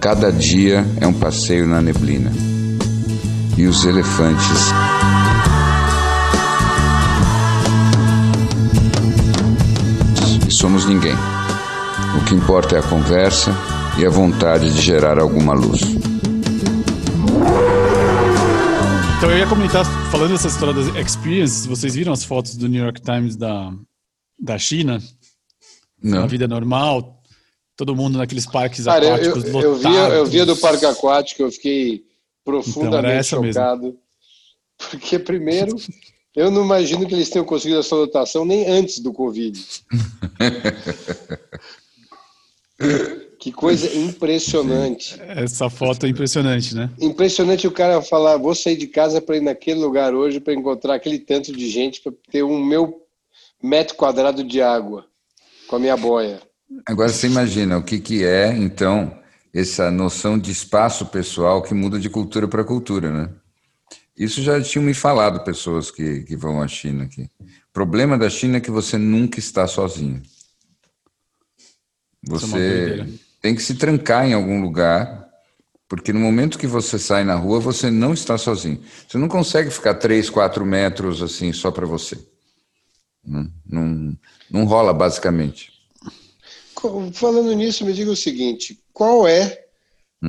Cada dia é um passeio na neblina. E os elefantes e somos ninguém. O que importa é a conversa e a vontade de gerar alguma luz. Então eu ia comentar, falando dessa história das experiences, vocês viram as fotos do New York Times da, da China? Não. A vida normal, todo mundo naqueles parques Cara, aquáticos eu, eu, eu, via, eu via do parque aquático, eu fiquei Então, profundamente era essa mesmo. chocado. Porque, primeiro, eu não imagino que eles tenham conseguido essa lotação nem antes do Covid. que coisa impressionante. Essa foto é impressionante, né? Impressionante o cara falar: vou sair de casa para ir naquele lugar hoje para encontrar aquele tanto de gente para ter um meu metro quadrado de água com a minha boia. Agora você imagina o que, que é, então, essa noção de espaço pessoal que muda de cultura para cultura, né? Isso já tinham me falado pessoas que, que vão à China aqui. O problema da China é que você nunca está sozinho. É Você doideira. tem que se trancar em algum lugar, porque no momento que você sai na rua, você não está sozinho. Você não consegue ficar 3, 4 metros assim só para você. Não, não, não rola, basicamente. Falando nisso, me diga o seguinte: qual é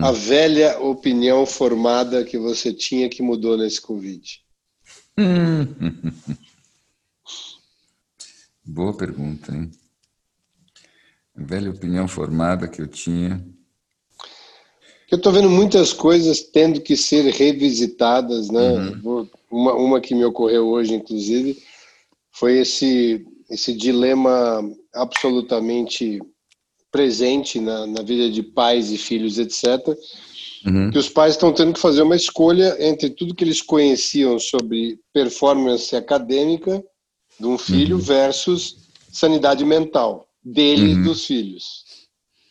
a velha opinião formada que você tinha que mudou nesse Covid? Boa pergunta, hein? A velha opinião formada que eu tinha. Eu estou vendo muitas coisas tendo que ser revisitadas, né? Vou- Uma, uma que me ocorreu hoje, inclusive, foi esse, esse dilema absolutamente presente na, na vida de pais e filhos, etc., Uhum. que os pais estão tendo que fazer uma escolha entre tudo que eles conheciam sobre performance acadêmica de um filho versus sanidade mental dele e dos filhos,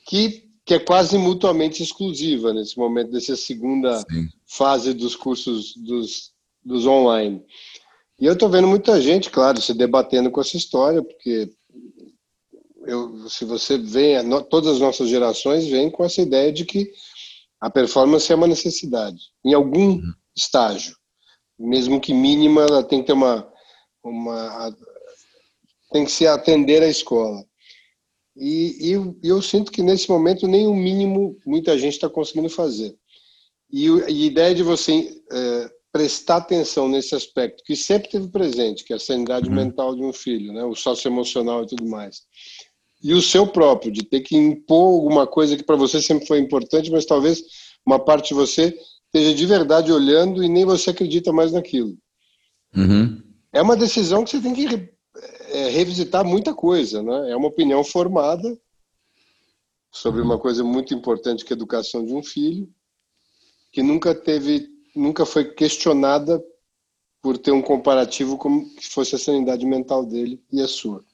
que, que é quase mutuamente exclusiva nesse momento, dessa segunda Sim. fase dos cursos dos, dos online. E eu estou vendo muita gente, claro, se debatendo com essa história, porque eu, se você no- todas as nossas gerações vêm com essa ideia de que a performance é uma necessidade, em algum estágio, mesmo que mínima, ela tem que ter uma, uma tem que se atender à escola. E, e eu, eu sinto que nesse momento nem o mínimo muita gente está conseguindo fazer. E, e a ideia de você eh, prestar atenção nesse aspecto que sempre teve presente, que é a sanidade mental de um filho, né, o socioemocional e tudo mais. E o seu próprio, de ter que impor alguma coisa que para você sempre foi importante, mas talvez uma parte de você esteja de verdade olhando e nem você acredita mais naquilo. Uhum. É uma decisão que você tem que re- eh, revisitar muita coisa, né? É uma opinião formada sobre uma coisa muito importante que é a educação de um filho, que nunca teve, nunca foi questionada por ter um comparativo como que fosse a sanidade mental dele e a sua.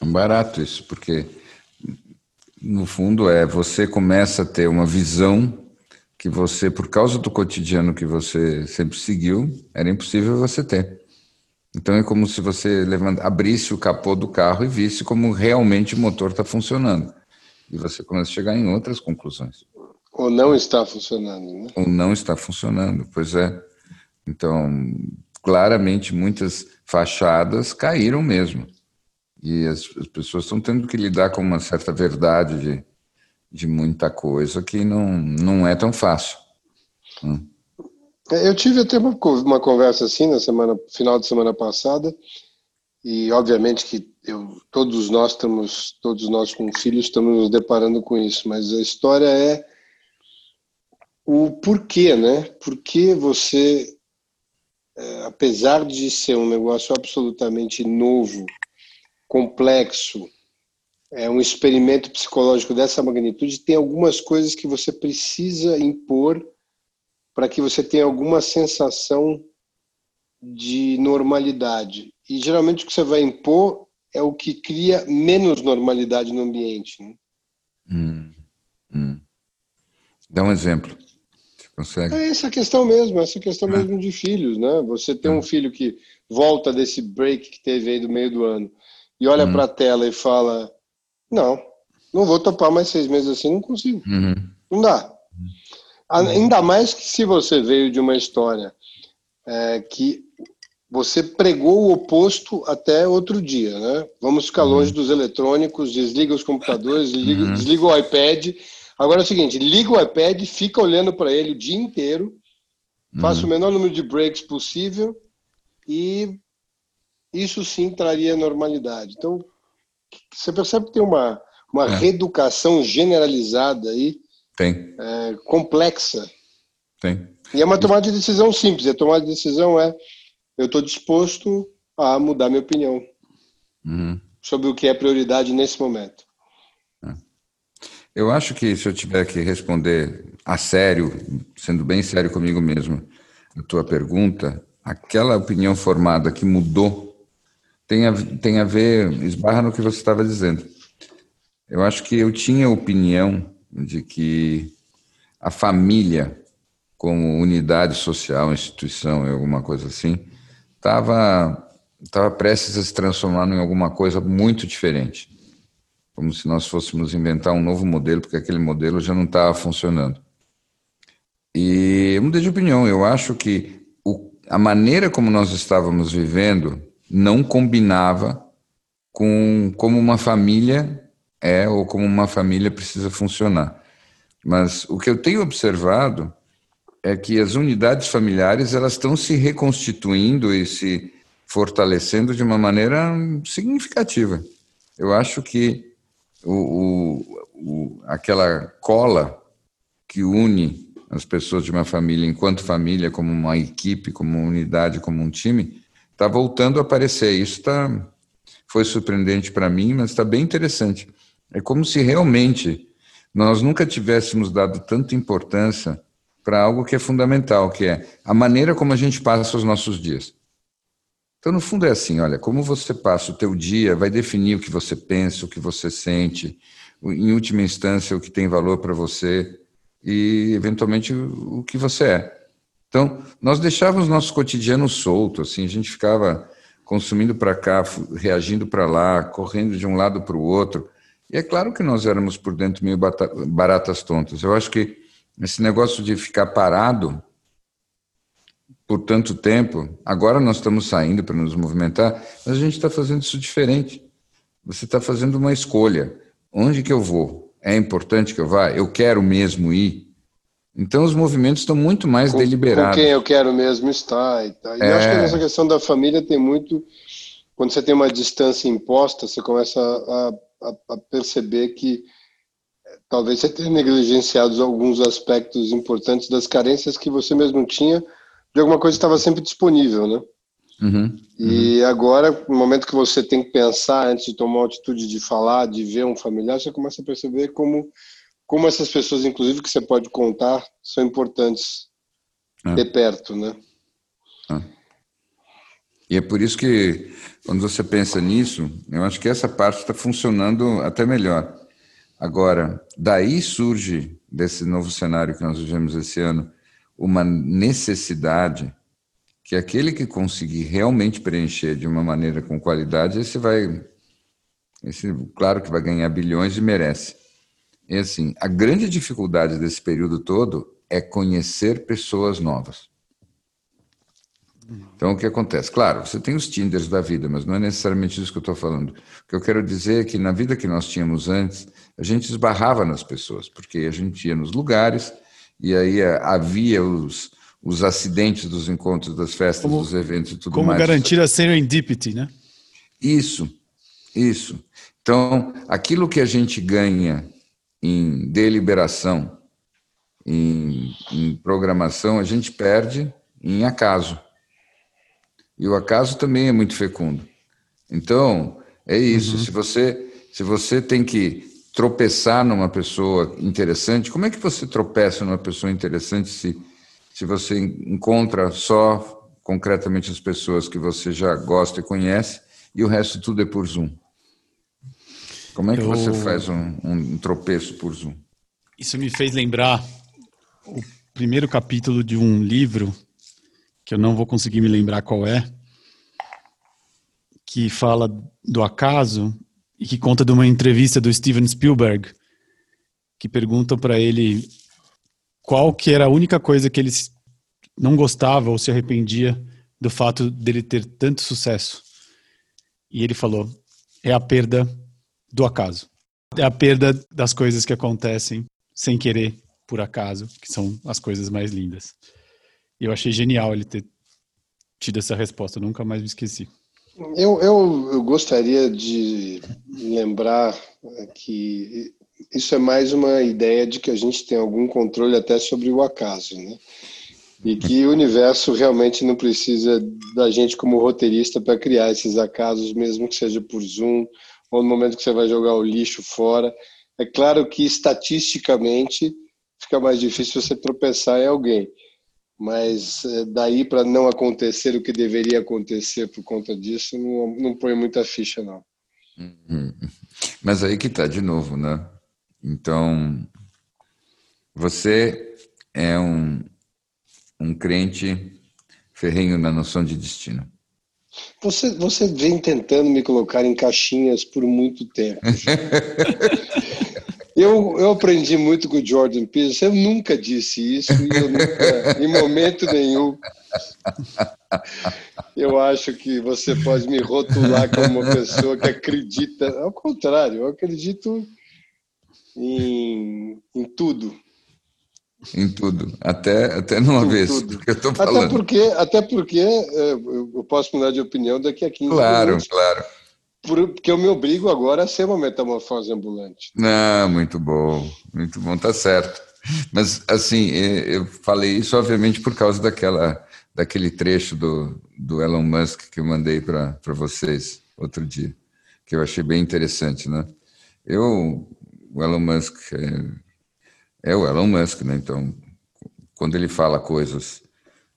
É barato isso, porque no fundo é você começa a ter uma visão que você, por causa do cotidiano que você sempre seguiu, era impossível você ter. Então é como se você levanta, abrisse o capô do carro e visse como realmente o motor está funcionando. E você começa a chegar em outras conclusões. Ou não está funcionando, né? Ou não está funcionando, pois é. Então, claramente, muitas fachadas caíram mesmo. E as, as pessoas estão tendo que lidar com uma certa verdade de, de muita coisa que não, não é tão fácil. É, Eu tive até uma, uma conversa assim na semana, final de semana passada, e obviamente que eu, todos nós estamos, todos nós com filhos estamos nos deparando com isso, mas a história é o porquê, né? Por que você, é, apesar de ser um negócio absolutamente novo, complexo, é um experimento psicológico dessa magnitude, tem algumas coisas que você precisa impor para que você tenha alguma sensação de normalidade. E geralmente o que você vai impor é o que cria menos normalidade no ambiente. Né? Hum, hum. Dá um exemplo. Você consegue? É essa questão mesmo, essa questão ah. mesmo de filhos, né? Você tem um ah. filho que volta desse break que teve aí do meio do ano e olha hum. para a tela e fala: Não, não vou topar mais seis meses assim, não consigo. Uhum. Não dá. Uhum. Ainda mais que se você veio de uma história é, que você pregou o oposto até outro dia, né? Vamos ficar uhum. longe dos eletrônicos, desliga os computadores, desliga, uhum. desliga, o iPad. Agora é o seguinte, liga o iPad, fica olhando para ele o dia inteiro, uhum. faça o menor número de breaks possível e isso sim traria normalidade. Então, você percebe que tem uma, uma é. reeducação generalizada aí, tem. É, complexa. Tem. E é uma tomada de decisão simples. A tomada de decisão é eu estou disposto a mudar minha opinião uhum. sobre o que é prioridade nesse momento. É. Eu acho que se eu tiver que responder a sério, sendo bem sério comigo mesmo, a tua pergunta, aquela opinião formada que mudou tem a, tem a ver, esbarra no que você estava dizendo. Eu acho que eu tinha opinião de que a família, como unidade social, instituição, alguma coisa assim, estava estava prestes a se transformar em alguma coisa muito diferente. Como se nós fôssemos inventar um novo modelo, porque aquele modelo já não estava funcionando. E eu mudei de opinião. Eu acho que o, a maneira como nós estávamos vivendo não combinava com como uma família é ou como uma família precisa funcionar. Mas o que eu tenho observado é que as unidades familiares elas estão se reconstituindo e se fortalecendo de uma maneira significativa. Eu acho que o, o, o, aquela cola que une as pessoas de uma família enquanto família, como uma equipe, como uma unidade, como um time, está voltando a aparecer. Isso tá, foi surpreendente para mim, mas está bem interessante. É como se realmente nós nunca tivéssemos dado tanta importância para algo que é fundamental, que é a maneira como a gente passa os nossos dias. Então, no fundo, é assim: olha, como você passa o teu dia vai definir o que você pensa, o que você sente, em última instância, o que tem valor para você e, eventualmente, o que você é. Então, nós deixávamos nosso cotidiano solto, assim, a gente ficava consumindo para cá, reagindo para lá, correndo de um lado para o outro. E é claro que nós éramos por dentro meio baratas tontas. Eu acho que esse negócio de ficar parado por tanto tempo, agora nós estamos saindo para nos movimentar, mas a gente está fazendo isso diferente. Você está fazendo uma escolha. Onde que eu vou? É importante que eu vá? Eu quero mesmo ir? Então os movimentos estão muito mais com, deliberados. Com quem eu quero mesmo estar. E, tá. e é... eu acho que nessa questão da família tem muito. Quando você tem uma distância imposta, você começa a, a, a perceber que talvez você tenha negligenciado alguns aspectos importantes das carências que você mesmo tinha de alguma coisa que estava sempre disponível, né? Uhum, e uhum. agora, no momento que você tem que pensar antes de tomar uma atitude de falar, de ver um familiar, você começa a perceber como, como essas pessoas, inclusive, que você pode contar, são importantes é. ter perto, né? É. E é por isso que, quando você pensa nisso, eu acho que essa parte está funcionando até melhor. Agora, daí surge, desse novo cenário que nós vivemos esse ano, uma necessidade que aquele que conseguir realmente preencher de uma maneira com qualidade, esse vai, esse, claro que vai ganhar bilhões e merece. E assim, a grande dificuldade desse período todo é conhecer pessoas novas. Então, o que acontece? Claro, você tem os Tinders da vida, mas não é necessariamente isso que eu estou falando. O que eu quero dizer é que na vida que nós tínhamos antes, a gente esbarrava nas pessoas, porque a gente ia nos lugares e aí eh, havia os, os acidentes dos encontros, das festas, como, dos eventos e tudo como mais. Como garantir a serendipity, né? Isso, isso. Então, aquilo que a gente ganha em deliberação, em, em programação, a gente perde em acaso. E o acaso também é muito fecundo. Então, é isso. Uhum. Se você se você tem que tropeçar numa pessoa interessante, como é que você tropeça numa pessoa interessante se, se você encontra só concretamente as pessoas que você já gosta e conhece, e o resto tudo é por Zoom. Como é que Eu... você faz um, um tropeço por Zoom? Isso me fez lembrar o primeiro capítulo de um livro, que eu não vou conseguir me lembrar qual é, que fala do acaso e que conta de uma entrevista do Steven Spielberg, que perguntam para ele qual que era a única coisa que ele não gostava ou se arrependia do fato dele ter tanto sucesso. E ele falou: é a perda do acaso. É a perda das coisas que acontecem sem querer, por acaso, que são as coisas mais lindas. E eu achei genial ele ter tido essa resposta, nunca mais me esqueci. Eu, eu, eu gostaria de lembrar que isso é mais uma ideia de que a gente tem algum controle até sobre o acaso, né? E que o universo realmente não precisa da gente como roteirista para criar esses acasos, mesmo que seja por Zoom ou no momento que você vai jogar o lixo fora. É claro que estatisticamente fica mais difícil você tropeçar em alguém, mas é, daí para não acontecer o que deveria acontecer por conta disso, não, não põe muita ficha, não. Uhum. Mas aí que está de novo, né? Então, você é um, um crente ferrenho na noção de destino. Você, você vem tentando me colocar em caixinhas por muito tempo. eu, eu aprendi muito com o Jordan Peterson. Eu nunca disse isso nunca, em momento nenhum. Eu acho que você pode me rotular como uma pessoa que acredita. Ao contrário, eu acredito em, em tudo. Em tudo, até, até numa em vez, tudo. porque eu estou falando. Até porque, até porque é, eu posso mudar de opinião daqui a 15 claro, minutos. Claro, claro. Porque eu me obrigo agora a ser uma metamorfose ambulante. Não, muito bom, muito bom, tá certo. Mas, assim, é, eu falei isso, obviamente, por causa daquela, daquele trecho do, do Elon Musk que eu mandei para vocês outro dia, que eu achei bem interessante, né? Eu o Elon Musk é, é, o Elon Musk, né? Então, quando ele fala coisas,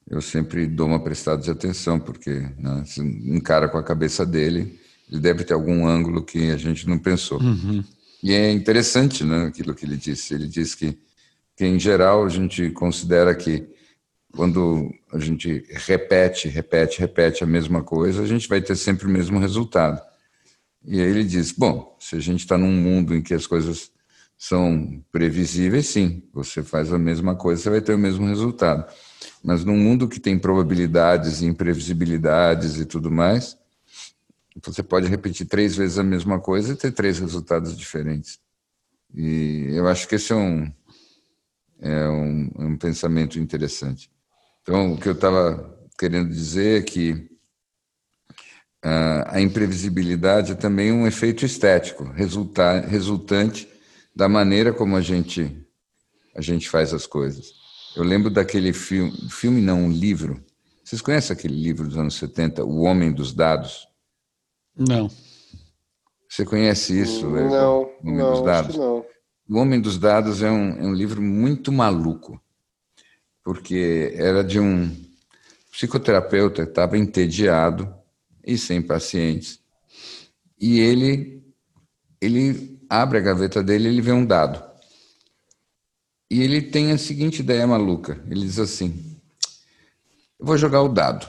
eu sempre dou uma prestada de atenção, porque né, se encara com a cabeça dele, ele deve ter algum ângulo que a gente não pensou. Uhum. E é interessante né, aquilo que ele disse. Ele disse que, que, em geral, a gente considera que quando a gente repete, repete, repete a mesma coisa, a gente vai ter sempre o mesmo resultado. E aí ele diz: bom, se a gente está num mundo em que as coisas são previsíveis, sim, você faz a mesma coisa, você vai ter o mesmo resultado. Mas num mundo que tem probabilidades imprevisibilidades e tudo mais, você pode repetir três vezes a mesma coisa e ter três resultados diferentes. E eu acho que esse é um, é um, é um pensamento interessante. Então, o que eu estava querendo dizer é que a imprevisibilidade é também um efeito estético, resulta, resultante da maneira como a gente, a gente faz as coisas. Eu lembro daquele filme, filme não, um livro. Vocês conhecem aquele livro dos anos 70, O Homem dos Dados? Não. Você conhece isso? Não, é, o Homem não, dos Dados? não. O Homem dos Dados é um, é um livro muito maluco, porque era de um psicoterapeuta que estava entediado e sem pacientes. E ele, ele abre a gaveta dele ele vê um dado. E ele tem a seguinte ideia maluca. Ele diz assim: Eu vou jogar o dado.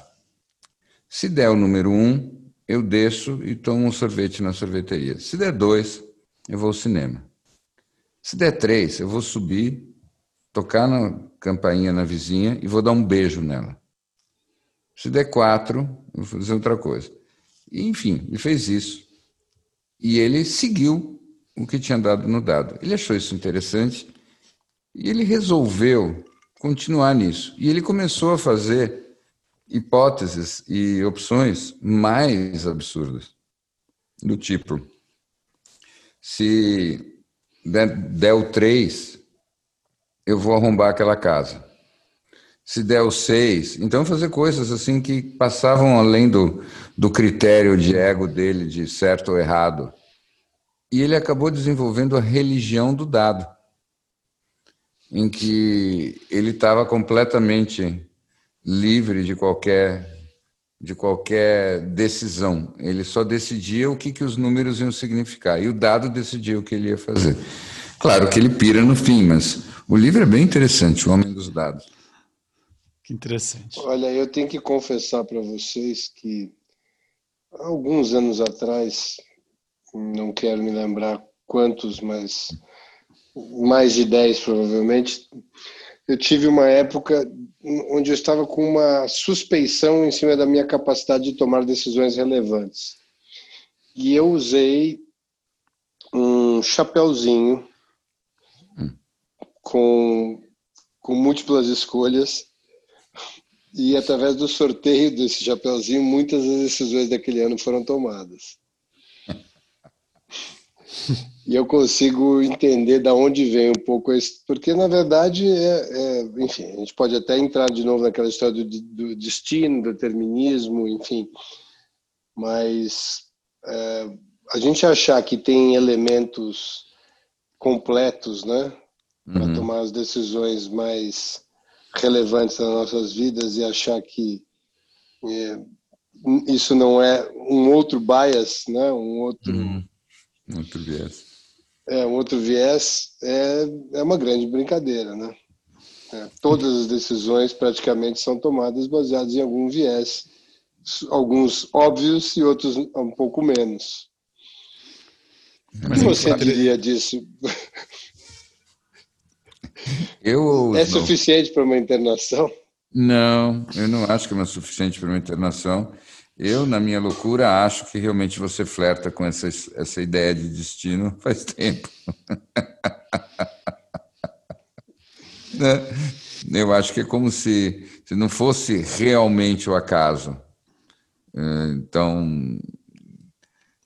Se der o número um, eu desço e tomo um sorvete na sorveteria. Se der dois, eu vou ao cinema. Se der três, eu vou subir, tocar na campainha na vizinha e vou dar um beijo nela. Se der quatro, eu vou fazer outra coisa. E, enfim, ele fez isso. E ele seguiu o que tinha dado no dado. Ele achou isso interessante e ele resolveu continuar nisso. E ele começou a fazer hipóteses e opções mais absurdas. Do tipo, se der, o 3, eu vou arrombar aquela casa se der o seis. Então, fazer coisas assim que passavam além do, do critério de ego dele, de certo ou errado. E ele acabou desenvolvendo a religião do dado. em que ele estava completamente livre de qualquer de qualquer decisão. Ele só decidia o que, que os números iam significar e o dado decidia o que ele ia fazer. Claro que ele pira no fim, mas o livro é bem interessante, O Homem dos Dados. Que interessante. Olha, eu tenho que confessar para vocês que alguns anos atrás, não quero me lembrar quantos, mas mais de 10 provavelmente, eu tive uma época onde eu estava com uma suspeição em cima da minha capacidade de tomar decisões relevantes. E eu usei um chapéuzinho com, com múltiplas escolhas e através do sorteio desse chapéuzinho muitas das decisões daquele ano foram tomadas. e eu consigo entender da onde vem um pouco esse, porque na verdade é, é, enfim, a gente pode até entrar de novo naquela história do, do destino, do determinismo, enfim, mas é, a gente achar que tem elementos completos, né, para uhum. tomar as decisões mais relevantes nas nossas vidas e achar que é, isso não é um outro bias, né, um outro uhum. Outro viés é, um outro viés é, é uma grande brincadeira, né? É, todas as decisões praticamente são tomadas baseadas em algum viés, alguns óbvios e outros um pouco menos. o que você diria disso? Eu, é suficiente para uma internação? Não, eu não acho que é suficiente para uma internação. Eu, na minha loucura, acho que realmente você flerta com essa, essa ideia de destino faz tempo. Né? Eu acho que é como se, se não fosse realmente o acaso. É, então,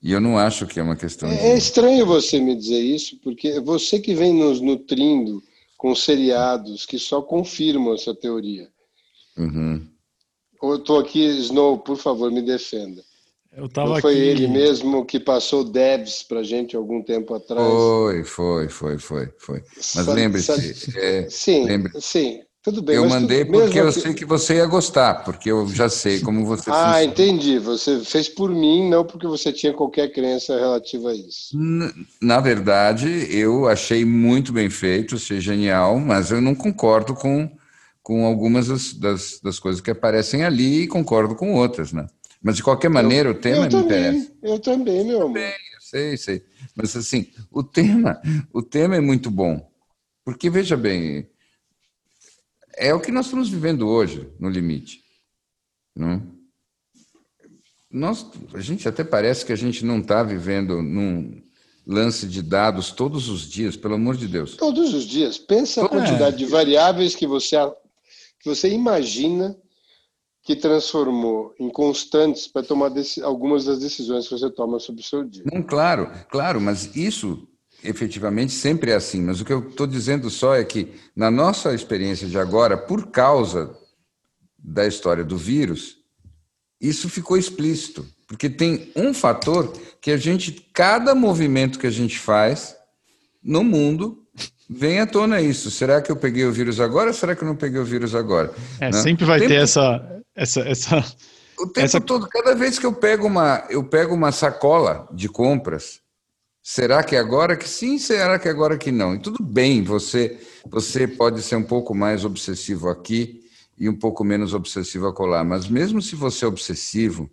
e eu não acho que é uma questão. É, de... é estranho você me dizer isso, porque você que vem nos nutrindo com seriados que só confirmam essa teoria. Uhum. Eu estou aqui, Snow, por favor, me defenda. Eu tava Não foi aqui... ele mesmo que passou devs para gente algum tempo atrás? Foi, foi, foi, foi, foi. Mas lembre-se. É, sim, lembre sim. Tudo bem. Eu mandei tu, porque eu que... sei que você ia gostar, porque eu já sei como você Ah, funciona. entendi. Você fez por mim, não porque você tinha qualquer crença relativa a isso. Na verdade, eu achei muito bem feito, achei genial, mas eu não concordo com com algumas das, das, das, coisas que aparecem ali e concordo com outras, né? Mas de qualquer maneira, eu, o tema eu me também, interessa. Eu também, meu amor. Também, eu sei, sei. Mas assim, o tema, o tema é muito bom. Porque, veja bem, é o que nós estamos vivendo hoje, no limite. Não? Nós, a gente até parece que a gente não está vivendo num, lance de dados todos os dias, pelo amor de Deus. Todos os dias. Pensa a quantidade é. de variáveis que você você imagina que transformou em constantes para tomar algumas das decisões que você toma sobre o seu dia. Não, claro, claro, mas isso efetivamente sempre é assim. Mas o que eu estou dizendo só é que, na nossa experiência de agora, por causa da história do vírus, isso ficou explícito. Porque tem um fator que a gente, cada movimento que a gente faz no mundo, Vem à tona isso. Será que eu peguei o vírus agora ou será que eu não peguei o vírus agora? É, né? sempre vai tempo, ter essa, essa, essa. O tempo essa... todo, cada vez que eu pego uma, eu pego uma sacola de compras, será que é agora que sim, será que é agora que não? E tudo bem, você, você pode ser um pouco mais obsessivo aqui e um pouco menos obsessivo acolá, mas mesmo se você é obsessivo,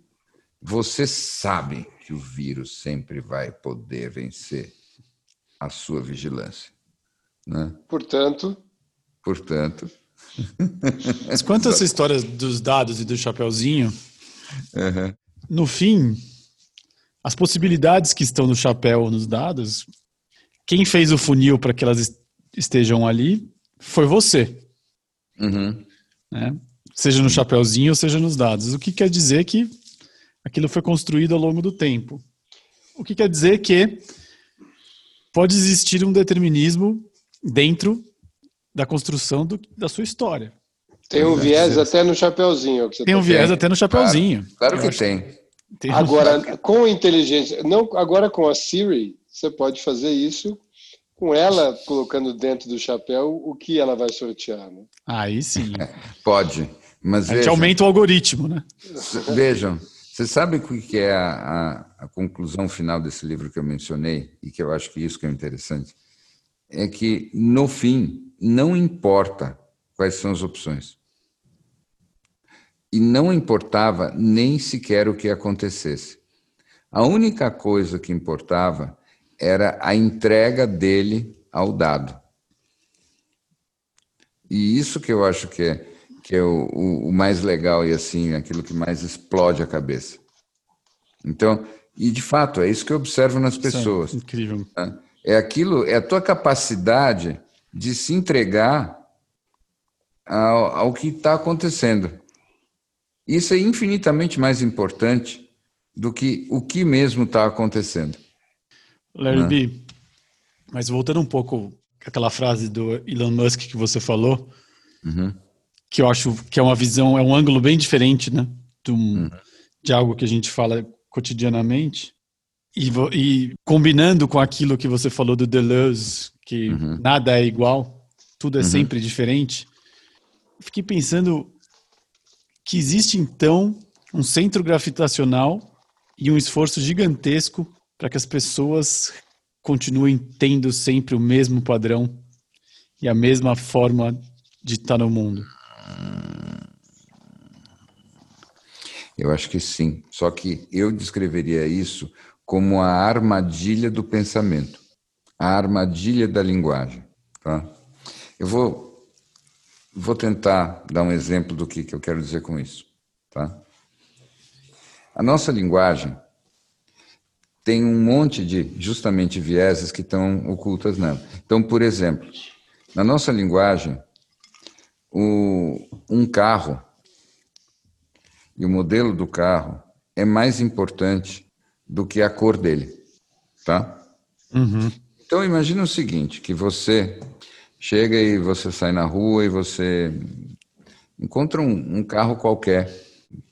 você sabe que o vírus sempre vai poder vencer a sua vigilância. Né? Portanto. Portanto. Mas quanto a essa história dos dados e do chapeuzinho, uhum. no fim, as possibilidades que estão no chapéu, nos dados, quem fez o funil para que elas estejam ali foi você. Uhum. Né? Seja no chapeuzinho ou seja nos dados. O que quer dizer que aquilo foi construído ao longo do tempo. O que quer dizer que pode existir um determinismo dentro da construção do, da sua história. Tem um viés até no chapeuzinho. tem um tá viés até no chapeuzinho. Claro, claro que tem. tem. Agora, com inteligência, não, agora com a Siri, você pode fazer isso com ela colocando dentro do chapéu o que ela vai sortear. Né? Aí sim. Pode. Mas a gente aumenta o algoritmo, né? Vejam, você sabe o que é a, a, a, conclusão final desse livro que eu mencionei, e que eu acho que isso que é interessante? É que, no fim, não importa quais são as opções. E não importava nem sequer o que acontecesse. A única coisa que importava era a entrega dele ao dado. E isso que eu acho que é, que é o, o, o mais legal e assim, aquilo que mais explode a cabeça. Então, e de fato, é isso que eu observo nas pessoas. Isso é incrível. Tá? É aquilo, é a tua capacidade de se entregar ao, ao que está acontecendo. Isso é infinitamente mais importante do que o que mesmo está acontecendo. Larry né? B, mas voltando um pouco aquela frase do Elon Musk que você falou, uhum. que eu acho que é uma visão, é um ângulo bem diferente, né, de, um, uhum. de algo que a gente fala cotidianamente. E, e, combinando com aquilo que você falou do Deleuze, que uhum. nada é igual, tudo é uhum. sempre diferente, fiquei pensando que existe então um centro gravitacional e um esforço gigantesco para que as pessoas continuem tendo sempre o mesmo padrão e a mesma forma de estar no mundo? Eu acho que sim. Só que eu descreveria isso como a armadilha do pensamento, a armadilha da linguagem. Tá? Eu vou, vou tentar dar um exemplo do que, que eu quero dizer com isso. Tá? A nossa linguagem tem um monte de, justamente, vieses que estão ocultas nela. Então, por exemplo, na nossa linguagem, o, um carro e o modelo do carro é mais importante do que a cor dele, tá? Uhum. Então, imagina o seguinte, que você chega e você sai na rua e você encontra um, um carro qualquer,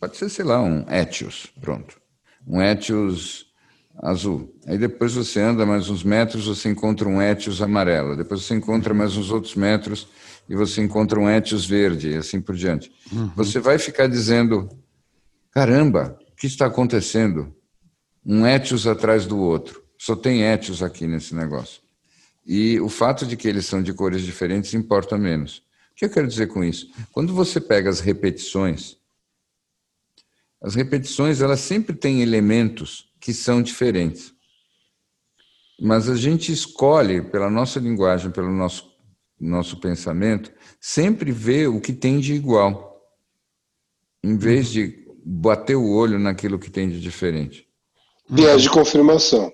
pode ser, sei lá, um Etios, pronto. Um Etios azul. Aí depois você anda mais uns metros, você encontra um Etios amarelo. Depois você encontra mais uns outros metros e você encontra um Etios verde, e assim por diante. Uhum. Você vai ficar dizendo: caramba, o que está acontecendo? Um Etios atrás do outro. Só tem Etios aqui nesse negócio. E o fato de que eles são de cores diferentes importa menos. O que eu quero dizer com isso? Quando você pega as repetições, as repetições elas sempre têm elementos que são diferentes. Mas a gente escolhe, pela nossa linguagem, pelo nosso, nosso pensamento, sempre ver o que tem de igual, em vez de bater o olho naquilo que tem de diferente. Viés de confirmação.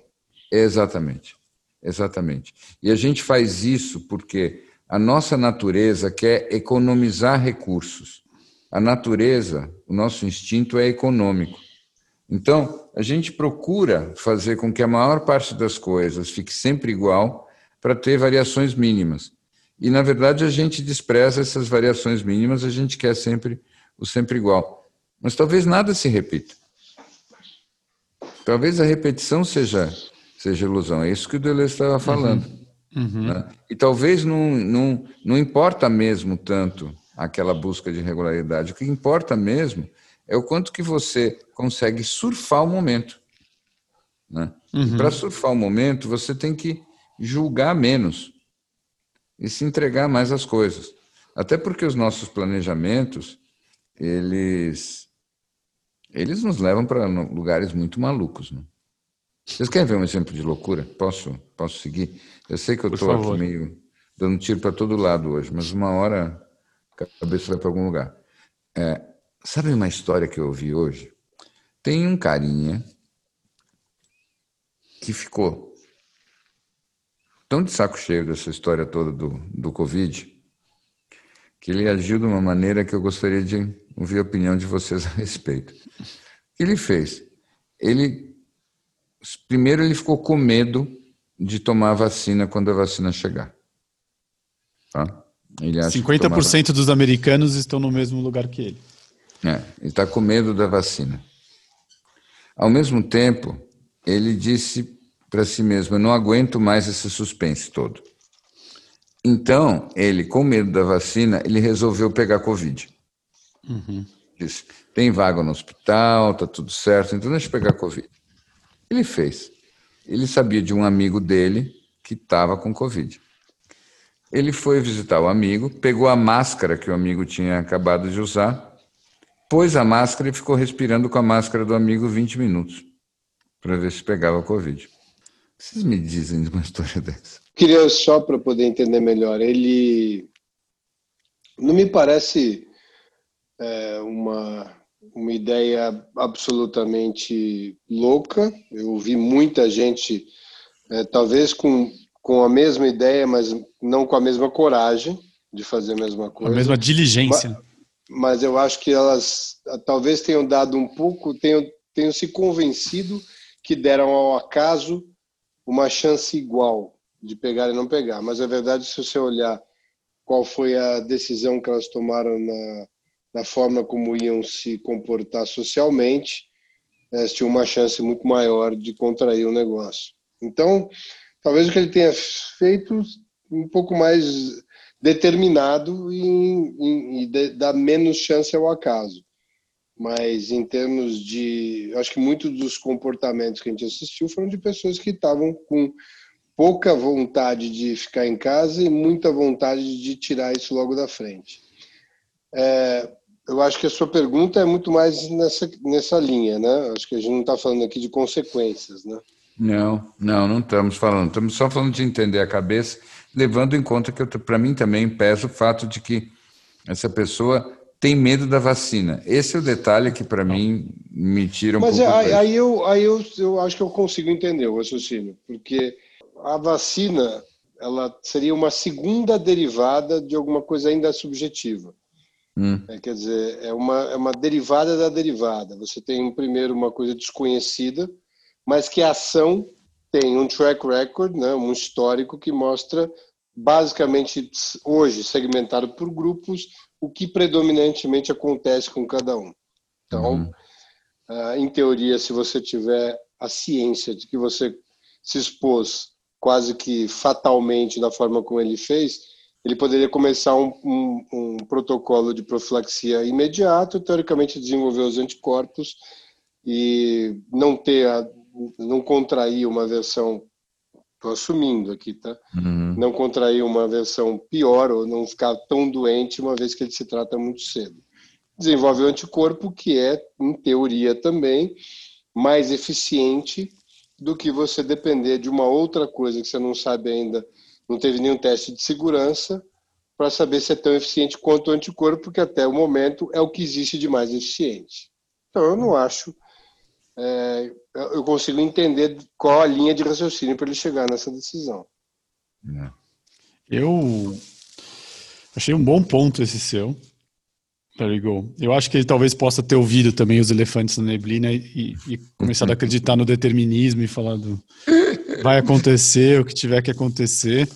Exatamente. Exatamente. E a gente faz isso porque a nossa natureza quer economizar recursos. A natureza, o nosso instinto é econômico. Então, a gente procura fazer com que a maior parte das coisas fique sempre igual para ter variações mínimas. E, na verdade, a gente despreza essas variações mínimas, a gente quer sempre o sempre igual. Mas talvez nada se repita. Talvez a repetição seja, seja ilusão. É isso que o Deleuze estava falando. Uhum. Uhum. Né? E talvez não, não, não importa mesmo tanto aquela busca de regularidade. O que importa mesmo é o quanto que você consegue surfar o momento. Né? Uhum. Para surfar o momento, você tem que julgar menos e se entregar mais às coisas. Até porque os nossos planejamentos, eles, eles nos levam para lugares muito malucos. Né? Vocês querem ver um exemplo de loucura? Posso, posso seguir? Eu sei que eu estou aqui meio dando tiro para todo lado hoje, mas uma hora a cabeça vai para algum lugar. É, Sabe uma história que eu ouvi hoje? Tem um carinha que ficou tão de saco cheio dessa história toda do, do Covid que ele agiu de uma maneira que eu gostaria de ouvir a opinião de vocês a respeito. O que ele fez? Ele primeiro ele ficou com medo de tomar a vacina quando a vacina chegar. Tá? Ele 50% tomava... dos americanos estão no mesmo lugar que ele. É, ele está com medo da vacina. Ao mesmo tempo, ele disse para si mesmo: eu não aguento mais esse suspense todo. Então, ele, com medo da vacina, ele resolveu pegar Covid. Uhum. Disse: tem vaga no hospital, tá tudo certo, então deixa eu pegar Covid. Ele fez. Ele sabia de um amigo dele que estava com Covid. Ele foi visitar o amigo, pegou a máscara que o amigo tinha acabado de usar, pôs a máscara e ficou respirando com a máscara do amigo 20 minutos para ver se pegava Covid. Vocês me dizem de uma história dessa? Queria só para poder entender melhor. Ele não me parece é, uma, uma ideia absolutamente louca. Eu vi muita gente, é, talvez com, com a mesma ideia, mas não com a mesma coragem de fazer a mesma coisa. A mesma diligência. Mas, mas eu acho que elas talvez tenham dado um pouco, tenham, tenham se convencido que deram ao acaso uma chance igual de pegar e não pegar. Mas a verdade, se você olhar qual foi a decisão que elas tomaram na, na forma como iam se comportar socialmente, elas tinham uma chance muito maior de contrair o negócio. Então, talvez o que ele tenha feito um pouco mais determinado e, e, e dar menos chance ao acaso mas em termos de. Acho que muitos dos comportamentos que a gente assistiu foram de pessoas que estavam com pouca vontade de ficar em casa e muita vontade de tirar isso logo da frente. É, eu acho que a sua pergunta é muito mais nessa, nessa linha, né? Acho que a gente não está falando aqui de consequências, né? Não, não, não estamos falando. Estamos só falando de entender a cabeça, levando em conta que, para mim, também pesa o fato de que essa pessoa tem medo da vacina. Esse é o detalhe que, para mim, me tira um Mas pouco. Mas aí, eu, aí eu, eu acho que eu consigo entender o raciocínio, porque a vacina ela seria uma segunda derivada de alguma coisa ainda subjetiva. Hum. É, quer dizer, é uma, é uma derivada da derivada. Você tem primeiro uma coisa desconhecida, mas que a ação tem um track record, né, um histórico que mostra basicamente hoje segmentado por grupos o que predominantemente acontece com cada um. Então, uhum. uh, em teoria, se você tiver a ciência de que você se expôs quase que fatalmente da forma como ele fez, ele poderia começar um, um, um protocolo de profilaxia imediato, teoricamente desenvolver os anticorpos e não ter a, não contrair uma versão Estou assumindo aqui, tá? Uhum. Não contrair uma versão pior ou não ficar tão doente, uma vez que ele se trata muito cedo. Desenvolve o anticorpo, que é, em teoria também, mais eficiente do que você depender de uma outra coisa que você não sabe ainda, não teve nenhum teste de segurança, para saber se é tão eficiente quanto o anticorpo, que até o momento é o que existe de mais eficiente. Então, eu não acho é, eu consigo entender qual a linha de raciocínio para ele chegar nessa decisão. É. Eu achei um bom ponto esse seu. Go. Eu acho que ele talvez possa ter ouvido também os elefantes na neblina e, e começado a acreditar no determinismo e falar do vai acontecer o que tiver que acontecer.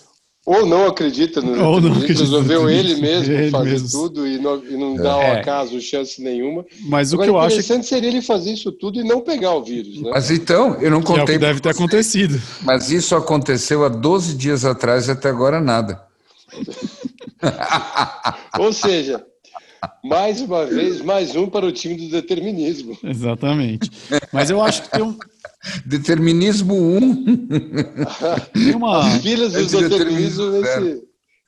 Ou não acredita no Ou não acredita resolveu ele mesmo ele fazer mesmo. tudo e não, e não dá ao é. acaso chance nenhuma. Mas Agora, o que eu acho. O interessante seria ele fazer isso tudo e não pegar o vírus. Né? Mas então, eu não contei. Que é o que deve ter acontecido. Mas isso aconteceu há 12 dias atrás e até agora nada. Ou seja, mais uma vez, mais um para o time do determinismo. Exatamente. Mas eu acho que tem um, Determinismo 1. Um. Tem uma... As filas do determinismo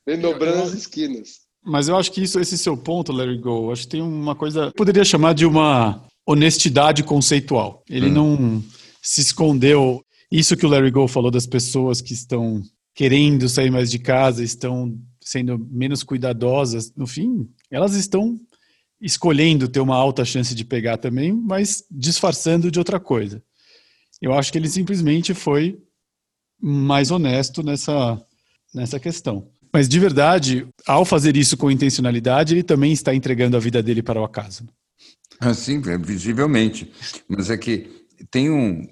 vem dobrando as esquinas. Mas eu acho que isso, esse seu ponto, Larry Go, acho que tem uma coisa. Poderia chamar de uma honestidade conceitual. Ele hum. não se escondeu. Isso que o Larry Go falou das pessoas que estão querendo sair mais de casa, estão sendo menos cuidadosas, no fim, elas estão escolhendo ter uma alta chance de pegar também, mas disfarçando de outra coisa. Eu acho que ele simplesmente foi mais honesto nessa, nessa questão. Mas de verdade, ao fazer isso com intencionalidade, ele também está entregando a vida dele para o acaso. Sim, visivelmente. Mas é que tem um.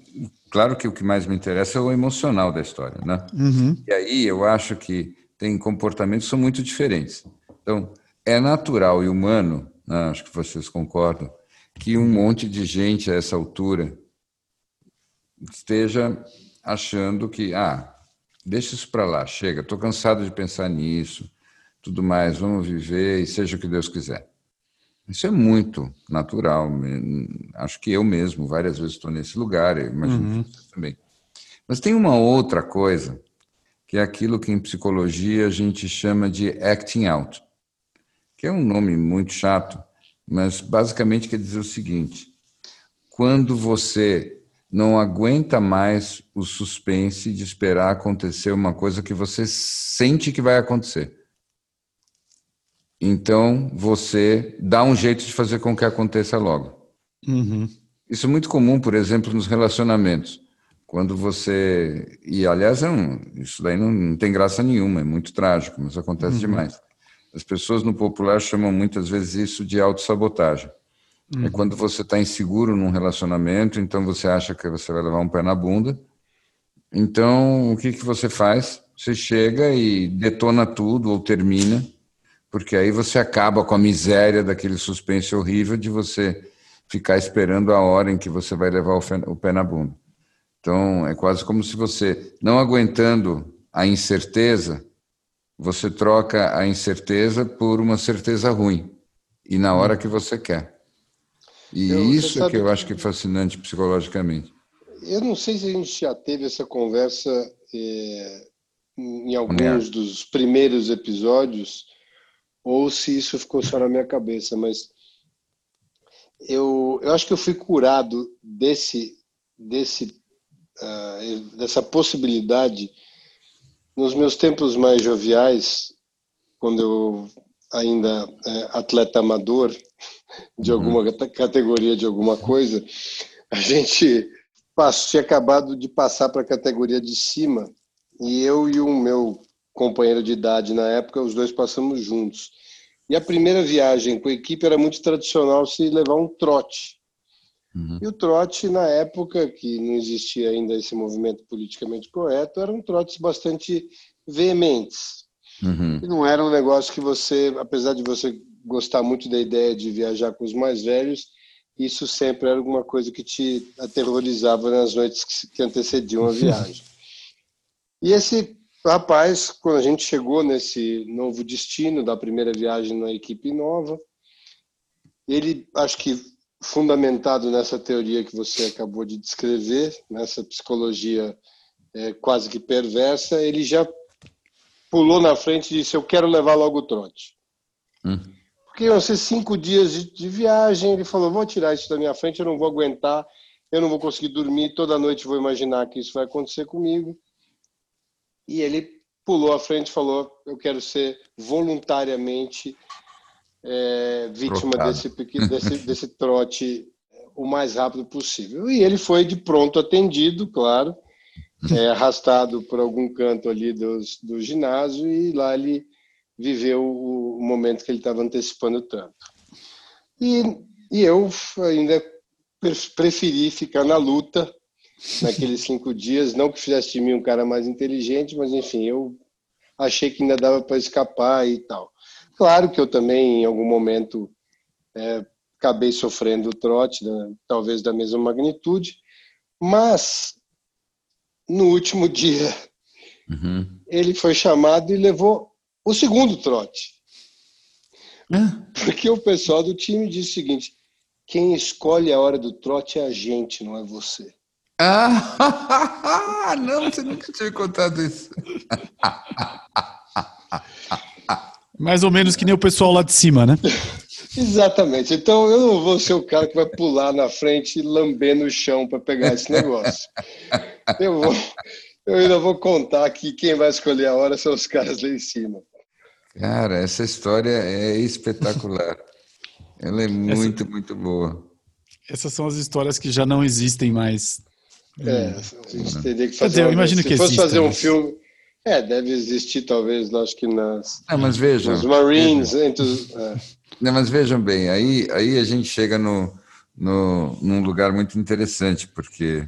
Claro que o que mais me interessa é o emocional da história, né? Uhum. E aí eu acho que tem comportamentos que são muito diferentes. Então, é natural e humano, né, acho que vocês concordam, que um monte de gente a essa altura esteja achando que, ah, deixa isso para lá, chega, estou cansado de pensar nisso, tudo mais, vamos viver e seja o que Deus quiser. Isso é muito natural. Acho que eu mesmo várias vezes estou nesse lugar, eu imagino uhum. também. Mas tem uma outra coisa, que é aquilo que em psicologia a gente chama de acting out, que é um nome muito chato, mas basicamente quer dizer o seguinte: quando você não aguenta mais o suspense de esperar acontecer uma coisa que você sente que vai acontecer. Então você dá um jeito de fazer com que aconteça logo. Uhum. Isso é muito comum, por exemplo, nos relacionamentos. Quando você. E aliás, é um... isso daí não, não, tem graça nenhuma, é muito trágico, mas acontece uhum. demais. As pessoas no popular chamam muitas vezes isso de autossabotagem. É uhum. É quando você está inseguro num relacionamento, então você acha que você vai levar um pé na bunda. Então, o que, que você faz? Você chega e detona tudo ou termina porque aí você acaba com a miséria daquele suspense horrível de você ficar esperando a hora em que você vai levar o pé na bunda. Então, é quase como se você, não aguentando a incerteza, você troca a incerteza por uma certeza ruim, e na hora que você quer. E eu, isso é que eu acho que é fascinante psicologicamente. Eu não sei se a gente já teve essa conversa é, em alguns dos primeiros episódios, ou se isso ficou só na minha cabeça, mas eu, eu acho que eu fui curado desse, desse, uh, dessa possibilidade nos meus tempos mais joviais, quando eu ainda é, atleta amador de uhum. alguma uhum. categoria de alguma coisa, a gente passou, tinha acabado de passar para a categoria de cima e eu e o meu companheiro de idade na época, os dois passamos juntos. E a primeira viagem com a equipe era muito tradicional se levar um trote. Uhum. E o trote, na época, que não existia ainda esse movimento politicamente correto, eram trotes bastante veementes. Uhum. E não era um negócio que você, apesar de você gostar muito da ideia de viajar com os mais velhos, isso sempre era alguma coisa que te aterrorizava nas noites que antecediam a viagem. E esse rapaz, quando a gente chegou nesse novo destino da primeira viagem na equipe nova, ele, acho que fundamentado nessa teoria que você acabou de descrever, nessa psicologia é, quase que perversa, ele já pulou na frente e disse: Eu quero levar logo o trote. Hum. Porque iam ser cinco dias de, de, viagem. Ele falou: Vou tirar isso da minha frente, eu não vou aguentar, eu não vou conseguir dormir, toda noite vou imaginar que isso vai acontecer comigo e ele pulou à frente e falou: Eu quero ser voluntariamente é, vítima desse, desse, desse trote o mais rápido possível. E ele foi de pronto atendido, claro, é, arrastado por algum canto ali dos, do ginásio, e lá ele viveu o, o momento que ele estava antecipando tanto. E, e eu ainda preferi ficar na luta naqueles cinco dias. Não que fizesse de mim um cara mais inteligente, mas enfim, eu achei que ainda dava para escapar e tal. Claro que eu também, em algum momento, é, acabei sofrendo o trote, né, talvez da mesma magnitude, mas no último dia uhum. ele foi chamado e levou o segundo trote. Porque o pessoal do time disse o seguinte: quem escolhe a hora do trote é a gente, não é você. Ah, não, você nunca tinha contado isso. Mais ou menos que nem o pessoal lá de cima, né? Exatamente. Então eu não vou ser o cara que vai pular na frente e lamber no chão para pegar esse negócio. Eu, vou, eu ainda vou contar que quem vai escolher a hora são os caras lá em cima. Cara, essa história é espetacular. Ela é muito, essa, muito boa. Essas são as histórias que já não existem mais é, a gente teria que fazer. Dizer, eu imagino se que fosse fazer um filme. É, deve existir, talvez, acho que nas. É, mas vejam. Nos Marines, entre os, é. Não, mas vejam bem, aí, aí a gente chega no, no, num lugar muito interessante, porque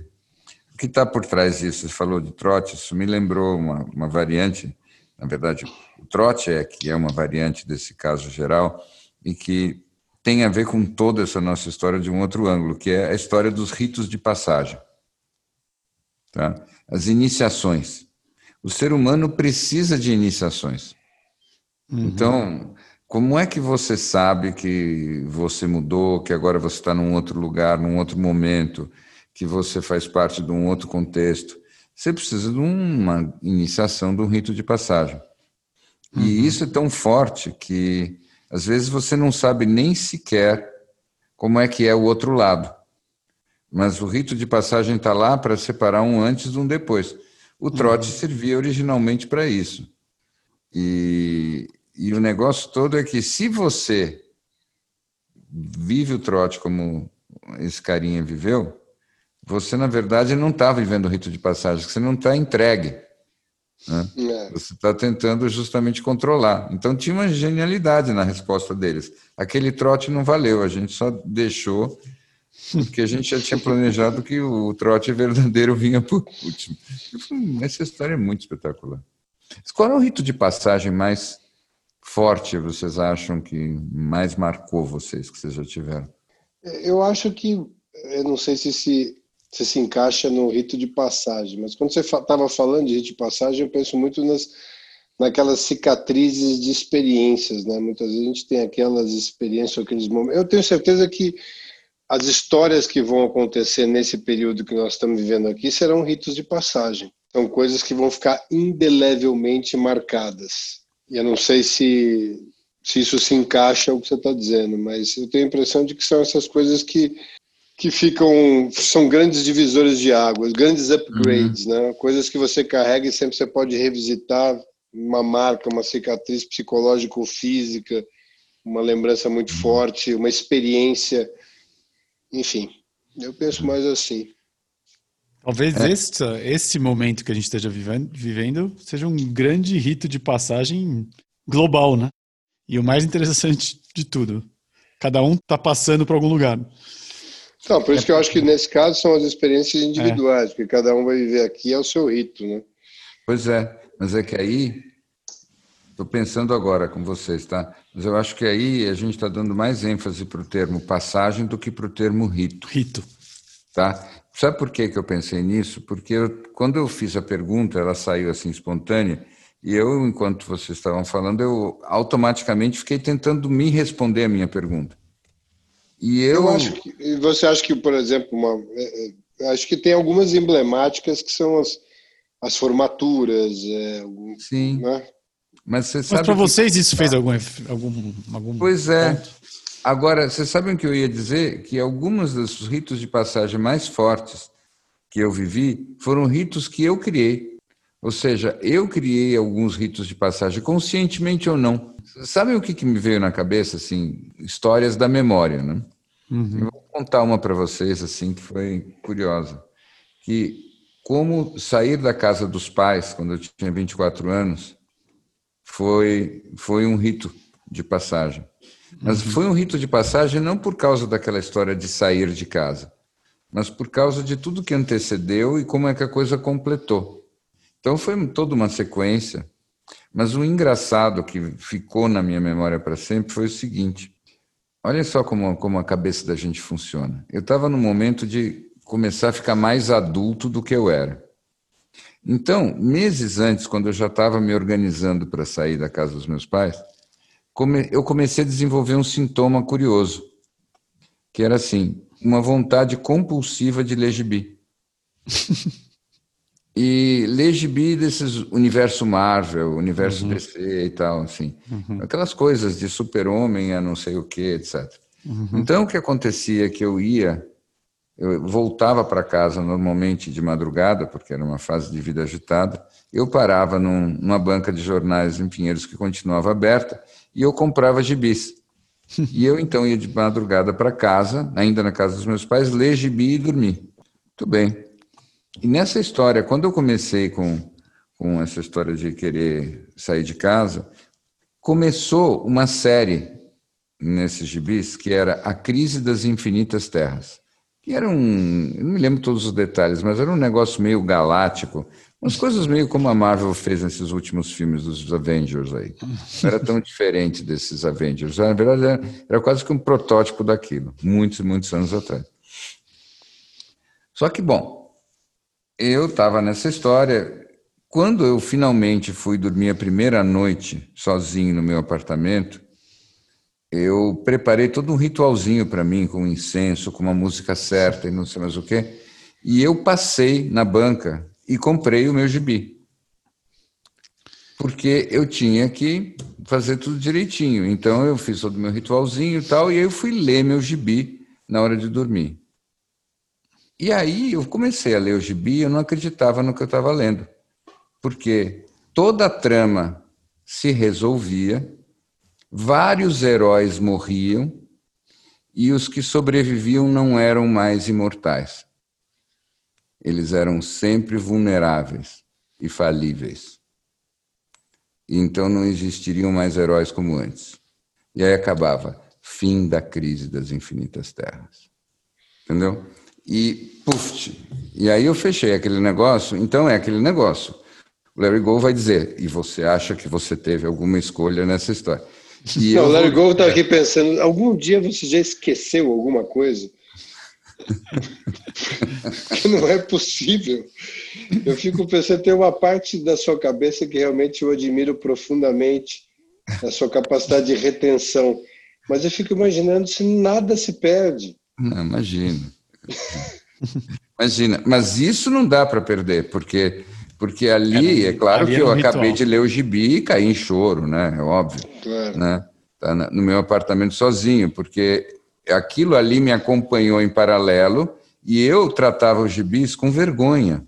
o que está por trás disso? Você falou de trote, isso me lembrou uma, uma variante, na verdade, o trote é que é uma variante desse caso geral, e que tem a ver com toda essa nossa história de um outro ângulo, que é a história dos ritos de passagem. tá? As iniciações. O ser humano precisa de iniciações. Uhum. Então, como é que você sabe que você mudou, que agora você está num outro lugar, num outro momento, que você faz parte de um outro contexto? Você precisa de uma iniciação, de um rito de passagem. Uhum. E isso é tão forte que às vezes você não sabe nem sequer como é que é o outro lado. Mas o rito de passagem está lá para separar um antes de um depois. O trote uhum. servia originalmente para isso. E, e o negócio todo é que se você vive o trote como esse carinha viveu, você na verdade não está vivendo o rito de passagem, você não está entregue. Né? É. Você está tentando justamente controlar. Então tinha uma genialidade na resposta deles. Aquele trote não valeu, a gente só deixou porque a gente já tinha planejado que o trote verdadeiro vinha por último. Essa história é muito espetacular. Qual é o rito de passagem mais forte vocês acham que mais marcou vocês, que vocês já tiveram? Eu acho que, eu não sei se se, se, se encaixa no rito de passagem, mas quando você estava falando de rito de passagem, eu penso muito nas, naquelas cicatrizes de experiências, né? Muitas vezes a gente tem aquelas experiências, aqueles momentos. Eu tenho certeza que as histórias que vão acontecer nesse período que nós estamos vivendo aqui serão ritos de passagem. São coisas que vão ficar indelevelmente marcadas. E eu não sei se, se isso se encaixa o que você está dizendo, mas eu tenho a impressão de que são essas coisas que, que ficam. são grandes divisores de águas, grandes upgrades, uhum. né? coisas que você carrega e sempre você pode revisitar uma marca, uma cicatriz psicológica ou física, uma lembrança muito uhum. forte, uma experiência. Enfim, eu penso mais assim. Talvez é. esse, esse momento que a gente esteja vivendo, vivendo seja um grande rito de passagem global, né? E o mais interessante de tudo, cada um está passando para algum lugar. Não, por isso é. que eu acho que nesse caso são as experiências individuais, é. porque cada um vai viver aqui é o seu rito, né? Pois é, mas é que aí, estou pensando agora com vocês, tá? Mas eu acho que aí a gente está dando mais ênfase para o termo passagem do que para o termo rito. Rito. Tá? Sabe por que, que eu pensei nisso? Porque eu, quando eu fiz a pergunta, ela saiu assim espontânea, e eu, enquanto vocês estavam falando, eu automaticamente fiquei tentando me responder a minha pergunta. E eu, eu acho que você acha que, por exemplo, uma, é, é, acho que tem algumas emblemáticas que são as, as formaturas, é, sim. Né? Mas você. Mas para que... vocês isso fez algum algum, algum Pois é. Ponto? Agora, vocês sabem o que eu ia dizer? Que alguns dos ritos de passagem mais fortes que eu vivi foram ritos que eu criei. Ou seja, eu criei alguns ritos de passagem, conscientemente ou não. Sabem o que, que me veio na cabeça? Assim, histórias da memória, né? Uhum. Eu vou contar uma para vocês, assim, que foi curiosa. Que como sair da casa dos pais, quando eu tinha 24 anos, foi, foi um rito de passagem. Mas uhum. foi um rito de passagem não por causa daquela história de sair de casa, mas por causa de tudo que antecedeu e como é que a coisa completou. Então foi toda uma sequência. Mas o engraçado que ficou na minha memória para sempre foi o seguinte: olha só como, como a cabeça da gente funciona. Eu estava no momento de começar a ficar mais adulto do que eu era. Então, meses antes, quando eu já estava me organizando para sair da casa dos meus pais, eu comecei a desenvolver um sintoma curioso, que era assim, uma vontade compulsiva de ler gibi. e ler gibi desses universo Marvel, universo uhum. DC e tal, assim. Uhum. Aquelas coisas de super-homem a não sei o que, etc. Uhum. Então, o que acontecia é que eu ia, eu voltava para casa normalmente de madrugada, porque era uma fase de vida agitada, eu parava num, numa banca de jornais em Pinheiros que continuava aberta, e eu comprava gibis. E eu então ia de madrugada para casa, ainda na casa dos meus pais, ler gibi e dormir. Muito bem. E nessa história, quando eu comecei com, com essa história de querer sair de casa, começou uma série nesses gibis que era A Crise das Infinitas Terras. Que era um. Não me lembro todos os detalhes, mas era um negócio meio galáctico Umas coisas meio como a Marvel fez nesses últimos filmes dos Avengers aí. Não era tão diferente desses Avengers. Na verdade, era, era quase que um protótipo daquilo, muitos muitos anos atrás. Só que, bom, eu estava nessa história. Quando eu finalmente fui dormir a primeira noite sozinho no meu apartamento, eu preparei todo um ritualzinho para mim, com incenso, com uma música certa e não sei mais o quê. E eu passei na banca e comprei o meu gibi. Porque eu tinha que fazer tudo direitinho. Então eu fiz todo o meu ritualzinho e tal, e eu fui ler meu gibi na hora de dormir. E aí eu comecei a ler o gibi e eu não acreditava no que eu estava lendo. Porque toda a trama se resolvia, vários heróis morriam e os que sobreviviam não eram mais imortais. Eles eram sempre vulneráveis e falíveis. Então não existiriam mais heróis como antes. E aí acabava fim da crise das infinitas terras. Entendeu? E puf, e aí eu fechei aquele negócio, então é aquele negócio. O Larry Gold vai dizer, e você acha que você teve alguma escolha nessa história? E Não, o Larry Gold está aqui pensando, algum dia você já esqueceu alguma coisa? não é possível. Eu fico pensando, tem uma parte da sua cabeça que realmente eu admiro profundamente, a sua capacidade de retenção. Mas eu fico imaginando se nada se perde. Não, imagino. Imagina, mas isso não dá para perder, porque porque ali, é, é claro ali que é eu acabei de ler o gibi e caí em choro, né? É óbvio. Claro. Né? Tá no meu apartamento sozinho, porque aquilo ali me acompanhou em paralelo e eu tratava os gibis com vergonha.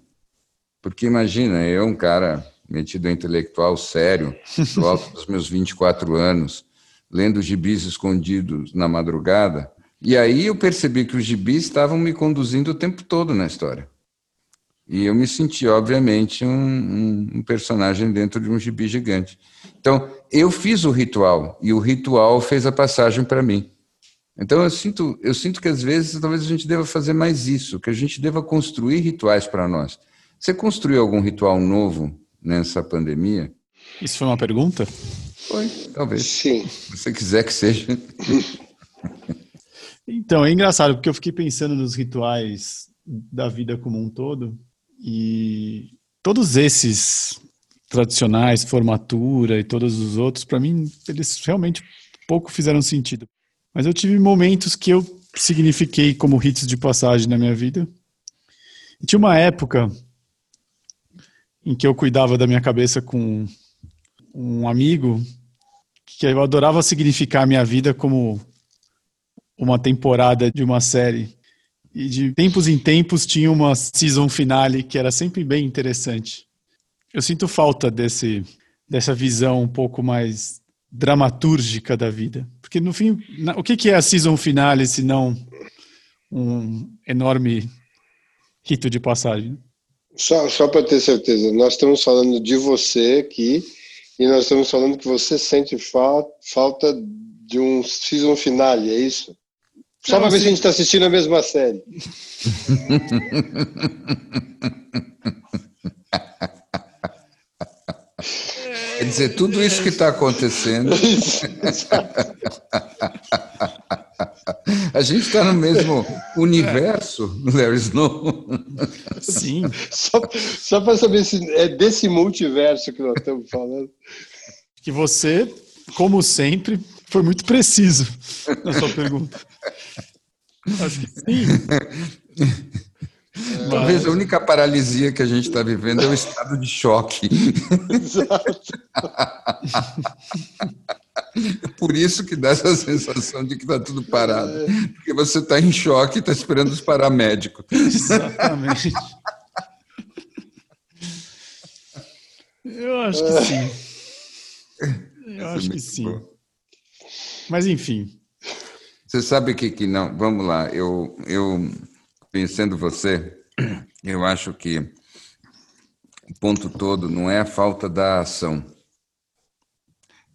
Porque imagina, eu, um cara metido intelectual sério, do alto dos meus 24 anos, lendo gibis escondidos na madrugada, e aí eu percebi que os gibis estavam me conduzindo o tempo todo na história. E eu me senti, obviamente, um, um, um, personagem dentro de um gibi gigante. Então, eu fiz o ritual, e o ritual fez a passagem para mim. Então, eu sinto, eu sinto que às vezes talvez a gente deva fazer mais isso, que a gente deva construir rituais para nós. Você construiu algum ritual novo nessa pandemia? Isso foi uma pergunta? Foi, talvez. Sim. Se você quiser que seja. Então, é engraçado, porque eu fiquei pensando nos rituais da vida como um todo, e todos esses tradicionais, formatura e todos os outros, para mim, eles realmente pouco fizeram sentido. Mas eu tive momentos que eu signifiquei como ritos de passagem na minha vida. E tinha uma época em que eu cuidava da minha cabeça com um amigo que eu adorava significar a minha vida como uma temporada de uma série. E de tempos em tempos tinha uma season finale que era sempre bem interessante. Eu sinto falta desse, dessa visão um pouco mais dramatúrgica da vida. Porque no fim, o que é a season finale se não um enorme rito de passagem? Só, só para ter certeza, nós estamos falando de você aqui e nós estamos falando que você sente fa falta de um season finale, é isso? Só para ver se a gente está assistindo a mesma série. Quer dizer, tudo isso que está acontecendo. a gente está no mesmo universo, Larry Snow. Sim. Só, só para saber se é desse multiverso que nós estamos falando. Que você, como sempre, foi muito preciso na sua pergunta. Acho que sim. Talvez a única paralisia que a gente está vivendo é o estado de choque. Exato. Por isso que dá essa sensação de que está tudo parado. Porque você está em choque e está esperando os paramédicos. Exatamente. Eu acho que sim. Eu acho que sim. Mas enfim. Você sabe que, que não. Vamos lá, eu, eu conhecendo você, eu acho que o ponto todo não é a falta da ação.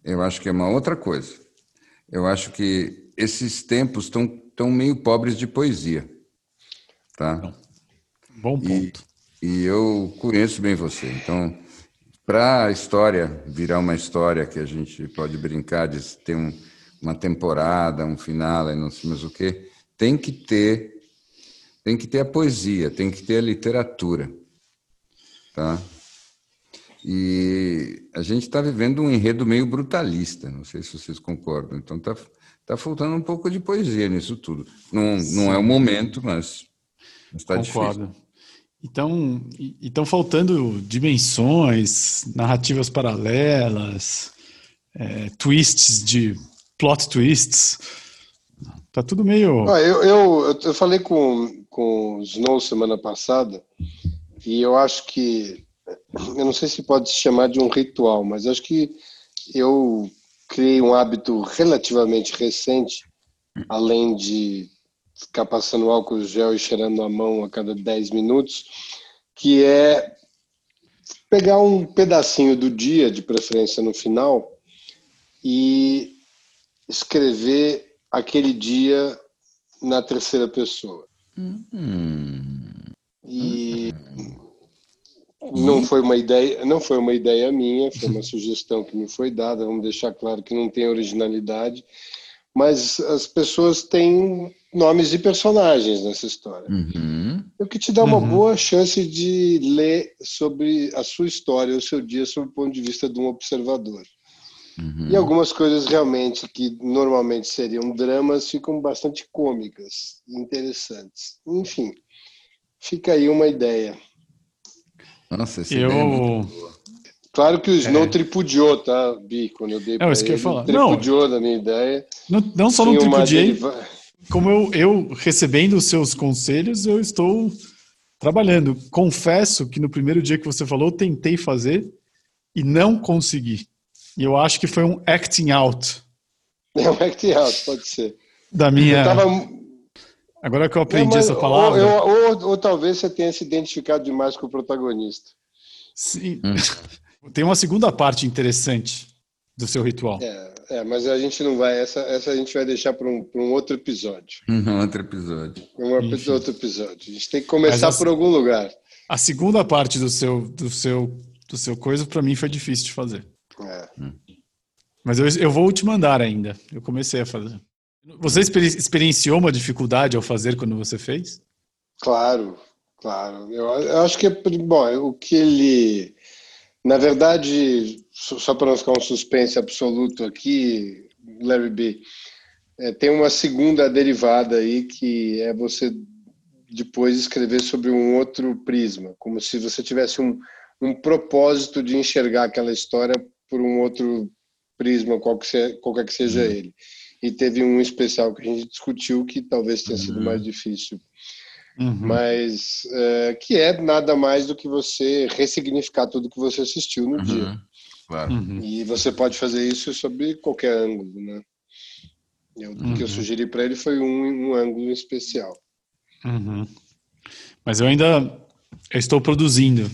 Eu acho que é uma outra coisa. Eu acho que esses tempos estão tão meio pobres de poesia. Tá? Bom ponto. E, e eu conheço bem você. Então, para a história virar uma história que a gente pode brincar de ter um uma temporada, um final, não sei mais o quê, tem que ter tem que ter a poesia, tem que ter a literatura. tá? E a gente está vivendo um enredo meio brutalista, não sei se vocês concordam. Então está tá faltando um pouco de poesia nisso tudo. Não, não é o momento, mas está difícil. Então, estão faltando dimensões, narrativas paralelas, é, twists de plot twists. Tá tudo meio. Ah, eu, eu, eu falei com, com o Snow semana passada e eu acho que eu não sei se pode se chamar de um ritual, mas acho que eu criei um hábito relativamente recente, além de ficar passando álcool gel e cheirando a mão a cada 10 minutos, que é pegar um pedacinho do dia, de preferência no final, e escrever aquele dia na terceira pessoa. Hum. E não foi uma ideia, não foi uma ideia minha, foi uma sugestão que me foi dada. Vamos deixar claro que não tem originalidade, mas as pessoas têm nomes de personagens nessa história. Uhum. O que te dá uma uhum. boa chance de ler sobre a sua história, o seu dia, sob o ponto de vista de um observador. Uhum. E algumas coisas realmente que normalmente seriam dramas ficam bastante cômicas, interessantes. Enfim, fica aí uma ideia. Nossa, esse eu... É claro que o Snow é. tripudiou, tá, Bi? Quando eu dei é, isso que eu ia falar. tripudiou não, da minha ideia. Não, não só não tripudiei, deriva... como eu, eu, recebendo os seus conselhos, eu estou trabalhando. Confesso que no primeiro dia que você falou, eu tentei fazer e não consegui. E eu acho que foi um acting out. É um acting out, pode ser. Da minha... Tava... Agora que eu aprendi não, essa palavra. Ou, ou, ou, ou, talvez você tenha se identificado demais com o protagonista. Sim. Hum. Tem uma segunda parte interessante do seu ritual. É, é, mas a gente não vai. Essa, essa a gente vai deixar para um, um outro episódio. Um outro episódio. Um Enfim. outro episódio. A gente tem que começar a, por algum lugar. A segunda parte do seu, do seu, do seu coisa, para mim, foi difícil de fazer. É. Mas eu, eu vou te mandar ainda. Eu comecei a fazer. Você experienciou uma dificuldade ao fazer quando você fez? Claro, claro. Eu, eu acho que, bom, o que ele. Na verdade, só para não ficar um suspense absoluto aqui, Larry B., é, tem uma segunda derivada aí que é você depois escrever sobre um outro prisma, como se você tivesse um, um propósito de enxergar aquela história por um outro prisma, qualquer que seja uhum. ele e teve um especial que a gente discutiu que talvez tenha sido uhum. mais difícil. Uhum. Mas é, que é nada mais do que você ressignificar tudo que você assistiu no uhum. dia. Claro. Uhum. E você pode fazer isso sobre qualquer ângulo, né? Eu, o que eu uhum. sugeri para ele foi um, um ângulo especial. Uhum. Mas eu ainda eu estou produzindo.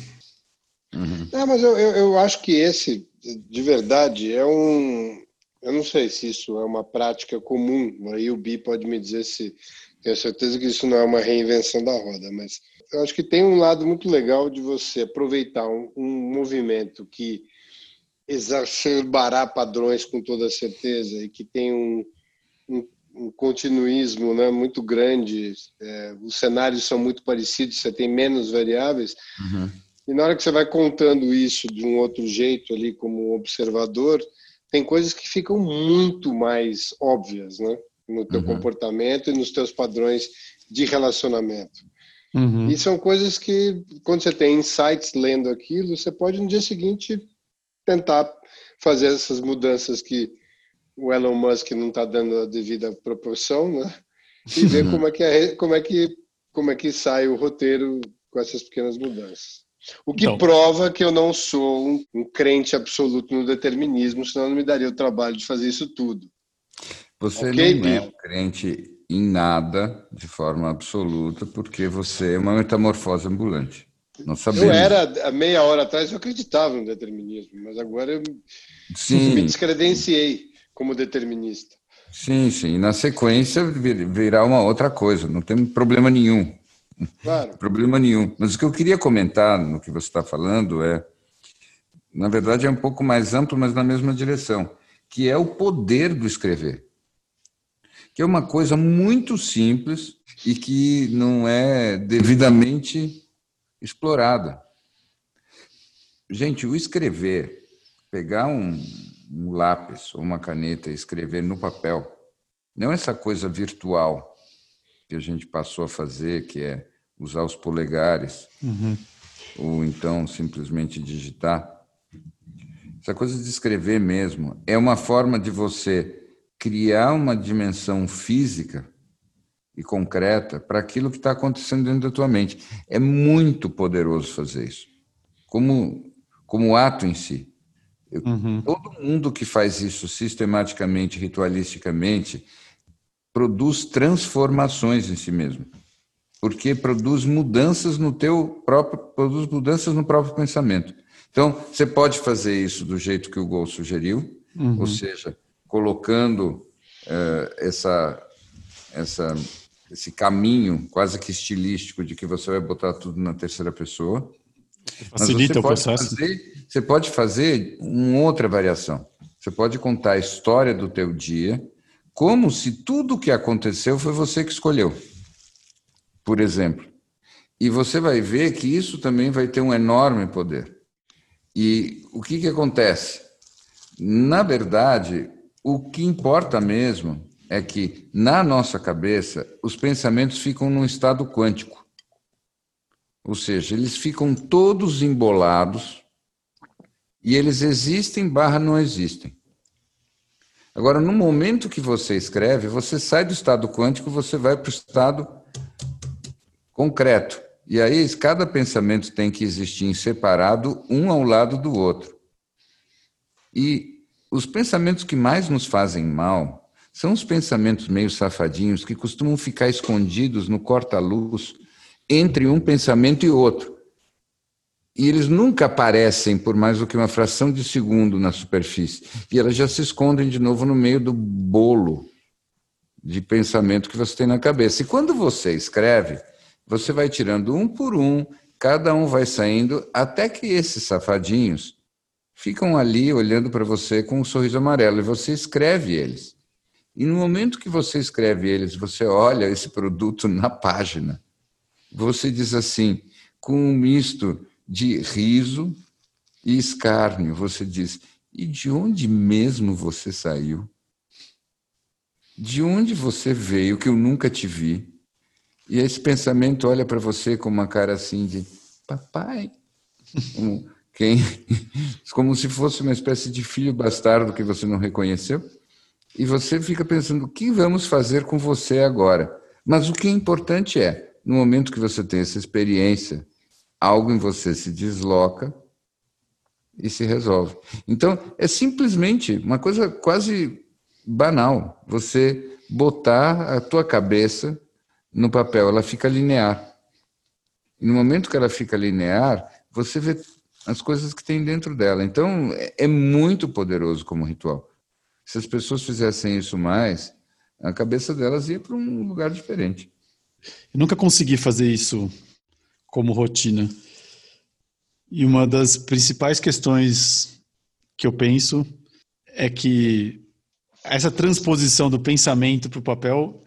É, mas eu, eu, eu acho que esse, de verdade, é um, eu não sei se isso é uma prática comum, aí o Bi pode me dizer se tenho certeza que isso não é uma reinvenção da roda, mas eu acho que tem um lado muito legal de você aproveitar um, um movimento que exacerbará padrões com toda certeza e que tem um, um, um continuismo né, muito grande, é, os cenários são muito parecidos, você tem menos variáveis, uhum. E na hora que você vai contando isso de um outro jeito ali como observador, tem coisas que ficam muito mais óbvias, né? No teu uhum. comportamento e nos teus padrões de relacionamento. Uhum. E são coisas que, quando você tem insights lendo aquilo, você pode no dia seguinte tentar fazer essas mudanças que o Elon Musk não está dando a devida proporção, né? E ver uhum. como é que é, como é que como é que sai o roteiro com essas pequenas mudanças. O que então, prova que eu não sou um, um, crente absoluto no determinismo, senão não me daria o trabalho de fazer isso tudo. Você okay, não é um crente em nada de forma absoluta, porque você é uma metamorfose ambulante. Não sabemos. Eu era, há meia hora atrás, eu acreditava no determinismo, mas agora eu sim. me descredenciei como determinista. Sim, sim. Na sequência virá uma outra coisa, não tem problema nenhum. Claro. Problema nenhum. Mas o que eu queria comentar no que você está falando é, na verdade, é um pouco mais amplo, mas na mesma direção, que é o poder do escrever. Que é uma coisa muito simples e que não é devidamente explorada. gente, o escrever, pegar um, um lápis ou uma caneta e escrever no papel, não essa coisa virtual que a gente passou a fazer, que é usar os polegares, uhum. ou então simplesmente digitar. Essa coisa de escrever mesmo é uma forma de você criar uma dimensão física e concreta para aquilo que está acontecendo dentro da tua mente. É muito poderoso fazer isso. Como, como ato em si. Eu, uhum. Todo mundo que faz isso sistematicamente, ritualisticamente, produz transformações em si mesmo. Porque produz mudanças no teu próprio, produz mudanças no próprio pensamento. Então, você pode fazer isso do jeito que o Gol sugeriu, uhum. ou seja, colocando uh, essa, essa, esse caminho quase que estilístico de que você vai botar tudo na terceira pessoa. Facilita o processo. Fazer, você pode fazer uma outra variação. Você pode contar a história do teu dia como se tudo o que aconteceu foi você que escolheu. Por exemplo. E você vai ver que isso também vai ter um enorme poder. E o que, que acontece? Na verdade, o que importa mesmo é que, na nossa cabeça, os pensamentos ficam num estado quântico. Ou seja, eles ficam todos embolados e eles existem barra não existem. Agora, no momento que você escreve, você sai do estado quântico, você vai para o estado concreto. E aí, cada pensamento tem que existir em separado, um ao lado do outro. E os pensamentos que mais nos fazem mal são os pensamentos meio safadinhos que costumam ficar escondidos no corta-luz entre um pensamento e outro. E eles nunca aparecem por mais do que uma fração de segundo na superfície. E elas já se escondem de novo no meio do bolo de pensamento que você tem na cabeça. E quando você escreve, você vai tirando um por um, cada um vai saindo, até que esses safadinhos ficam ali olhando para você com um sorriso amarelo e você escreve eles. E no momento que você escreve eles, você olha esse produto na página. Você diz assim, com um misto de riso e escárnio, você diz: "E de onde mesmo você saiu? De onde você veio que eu nunca te vi?" E esse pensamento olha para você com uma cara assim de: "Papai, quem, como se fosse uma espécie de filho bastardo que você não reconheceu, e você fica pensando: o que vamos fazer com você agora? Mas o que é importante é, no momento que você tem essa experiência, algo em você se desloca e se resolve. Então, é simplesmente uma coisa quase banal. Você botar a tua cabeça no papel, ela fica linear. E no momento que ela fica linear, você vê as coisas que tem dentro dela. Então, é, é muito poderoso como ritual. Se as pessoas fizessem isso mais, a cabeça delas ia para um lugar diferente. Eu nunca consegui fazer isso como rotina. E uma das principais questões que eu penso é que essa transposição do pensamento para o papel,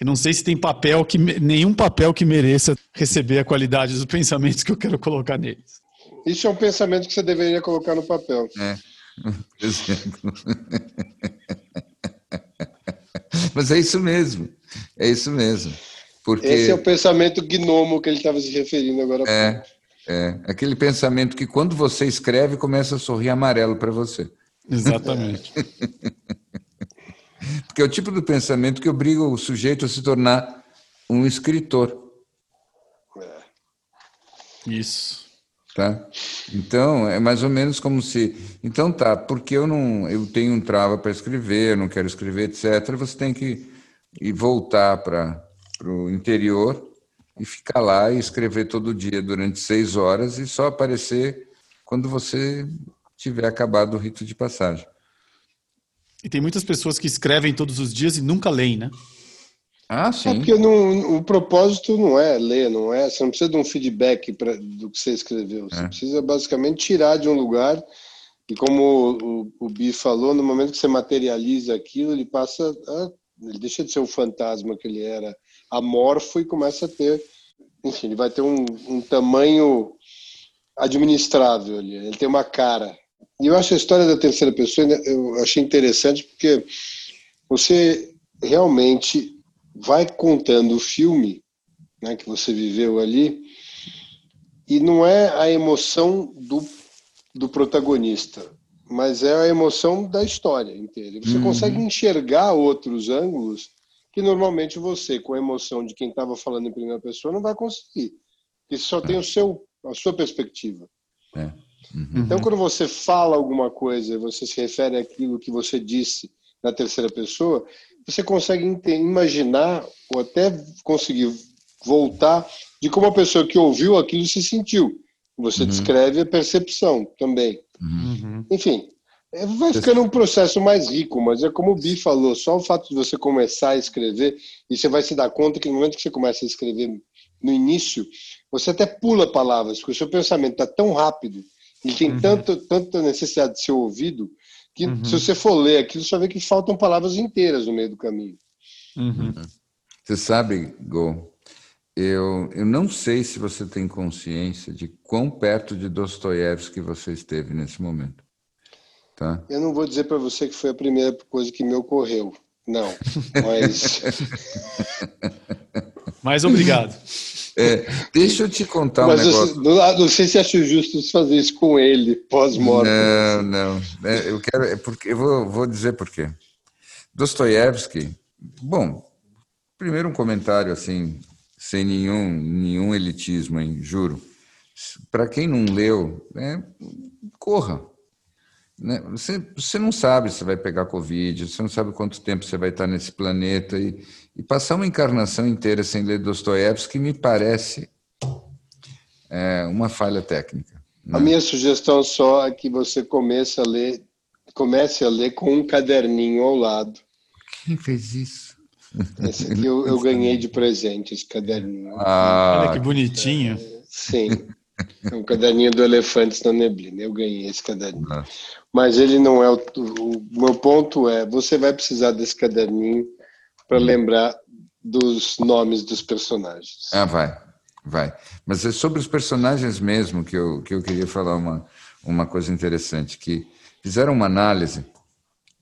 eu não sei se tem papel que nenhum papel que mereça receber a qualidade dos pensamentos que eu quero colocar neles. Isso é um pensamento que você deveria colocar no papel. É, por exemplo. Mas é isso mesmo. É isso mesmo. Porque... Esse é o pensamento gnomo que ele estava se referindo agora. É, é, aquele pensamento que quando você escreve começa a sorrir amarelo para você. Exatamente. Porque é o tipo do pensamento que obriga o sujeito a se tornar um escritor. É. Isso. Tá? Então, é mais ou menos como se. Então, tá, porque eu não. Eu tenho um trava para escrever, eu não quero escrever, etc. Você tem que ir voltar para o interior e ficar lá e escrever todo dia durante seis horas e só aparecer quando você tiver acabado o rito de passagem. E tem muitas pessoas que escrevem todos os dias e nunca leem, né? Ah, é sim. É porque não, o propósito não é ler, não é? Você não precisa de um feedback pra, do que você escreveu. Você é. precisa basicamente tirar de um lugar. E como o, o, o Bi falou, no momento que você materializa aquilo, ele passa a, ele deixa de ser o fantasma que ele era amorfo e começa a ter, enfim, ele vai ter um, um tamanho administrável ali. Ele tem uma cara. E eu acho a história da terceira pessoa, eu achei interessante porque você realmente vai contando o filme né, que você viveu ali e não é a emoção do, do protagonista, mas é a emoção da história inteira. Você uhum. consegue enxergar outros ângulos que normalmente você, com a emoção de quem estava falando em primeira pessoa, não vai conseguir. Porque só tem o seu, a sua perspectiva. É. Uhum. Então, quando você fala alguma coisa, você se refere àquilo que você disse na terceira pessoa, você consegue imaginar ou até conseguir voltar de como a pessoa que ouviu aquilo se sentiu. Você uhum. descreve a percepção também. Uhum. Enfim, é, vai ficando um processo mais rico, mas é como o Bi falou, só o fato de você começar a escrever, e você vai se dar conta que no momento que você começa a escrever no início, você até pula palavras, porque o seu pensamento está tão rápido e tem uhum. tanto, tanta necessidade de ser ouvido, que uhum. se você for ler aquilo, você vai ver que faltam palavras inteiras no meio do caminho. Uhum. Você sabe, Gol, eu, eu não sei se você tem consciência de quão perto de Dostoiévski você esteve nesse momento. Tá? Eu não vou dizer para você que foi a primeira coisa que me ocorreu. Não, mas. mas obrigado. É, deixa eu te contar mas um negócio. não, não, sei se acho justo fazer isso com ele pós-morte. Não, não. É, eu quero. É porque, eu vou, vou dizer por quê. Dostoiévski. Bom, primeiro um comentário assim, sem nenhum, nenhum elitismo, hein, juro. Para quem não leu, né, corra né? Você, você não sabe se vai pegar Covid, você não sabe quanto tempo você vai estar nesse planeta. E, e passar uma encarnação inteira sem ler Dostoiévski me parece é, uma falha técnica. Né? A minha sugestão só é que você comece a ler, comece a ler com um caderninho ao lado. Quem fez isso? Esse aqui eu, eu ganhei de presente, esse caderninho. Ah, Olha que bonitinho. É, sim. É um caderninho do Elefantes na Neblina. Eu ganhei esse caderninho. Ah. Mas ele não é o, o, meu ponto é, você vai precisar desse caderninho para lembrar dos nomes dos personagens. Ah, vai. Vai. Mas é sobre os personagens mesmo que eu, que eu queria falar uma, uma coisa interessante, que fizeram uma análise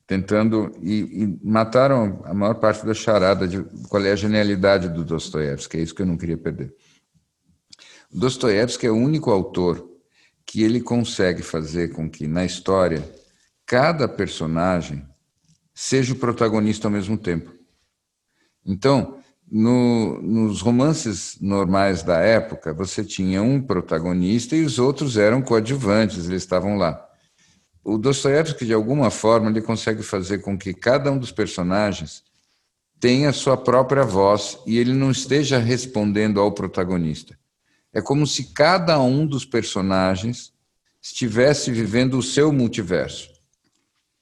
tentando e, e, mataram a maior parte da charada de qual é a genialidade do Dostoiévski, é isso que eu não queria perder. Dostoiévski é o único autor que ele consegue fazer com que na história cada personagem seja o protagonista ao mesmo tempo. Então, no, nos romances normais da época, você tinha um protagonista e os outros eram coadjuvantes, eles estavam lá. O Dostoiévski, de alguma forma, ele consegue fazer com que cada um dos personagens tenha sua própria voz e ele não esteja respondendo ao protagonista. É como se cada um dos personagens estivesse vivendo o seu multiverso.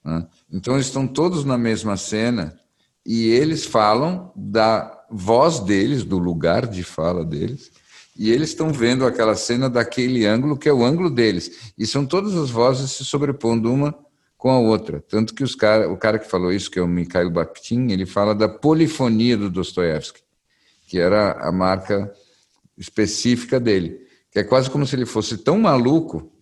Né? Então, eles estão todos na mesma cena e eles falam da voz deles, do lugar de fala deles, e eles estão vendo aquela cena daquele ângulo que é o ângulo deles. E são todas as vozes se sobrepondo uma com a outra. Tanto que os cara, o cara que falou isso, que é o Mikhail Bakhtin, ele fala da polifonia do Dostoiévski, que era a marca específica dele, que é quase como se ele fosse tão maluco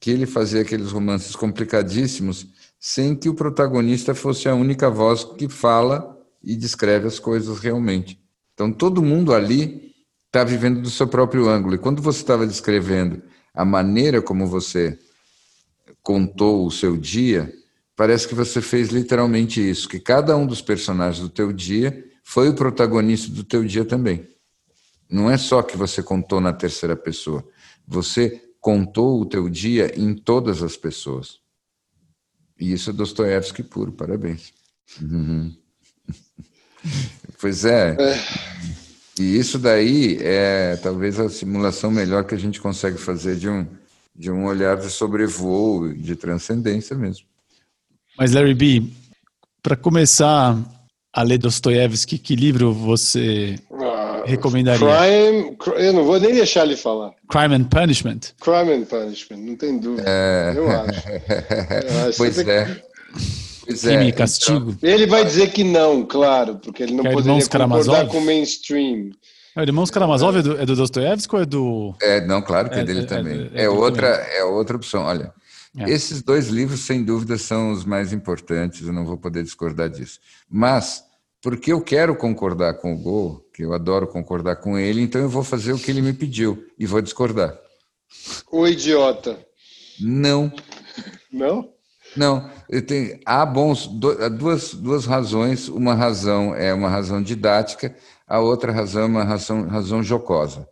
que ele fazia aqueles romances complicadíssimos sem que o protagonista fosse a única voz que fala e descreve as coisas realmente. Então todo mundo ali está vivendo do seu próprio ângulo. E quando você estava descrevendo a maneira como você contou o seu dia, parece que você fez literalmente isso, que cada um dos personagens do teu dia foi o protagonista do teu dia também. Não é só que você contou na terceira pessoa, você contou o teu dia em todas as pessoas. E isso é Dostoiévski puro, parabéns. Uhum. pois é. é. E isso daí é talvez a simulação melhor que a gente consegue fazer de um, de um olhar de sobrevoo, de transcendência mesmo. Mas, Larry B., para começar a ler Dostoiévski, que livro você recomendaria? Crime, eu não vou nem deixar ele falar. Crime and Punishment? Crime and Punishment, não tem dúvida. É... Eu acho. Eu acho. Pois é. Que... Pois Crime é, e castigo. Então, ele vai dizer que não, claro, porque ele não que poderia concordar com o mainstream. É, Irmãos Karamazov é do, é do Dostoiévski ou é do... É, não, claro que é, é dele também. É, é outra, também. é outra opção. Olha, esses dois livros, sem dúvida, são os mais importantes, eu não vou poder discordar disso. Mas, porque eu quero concordar com o Gol, que eu adoro concordar com ele, então eu vou fazer o que ele me pediu e vou discordar. O idiota. Não. Não? Não, tenho, há bons, duas, duas razões. Uma razão é uma razão didática, a outra razão é uma razão, razão jocosa.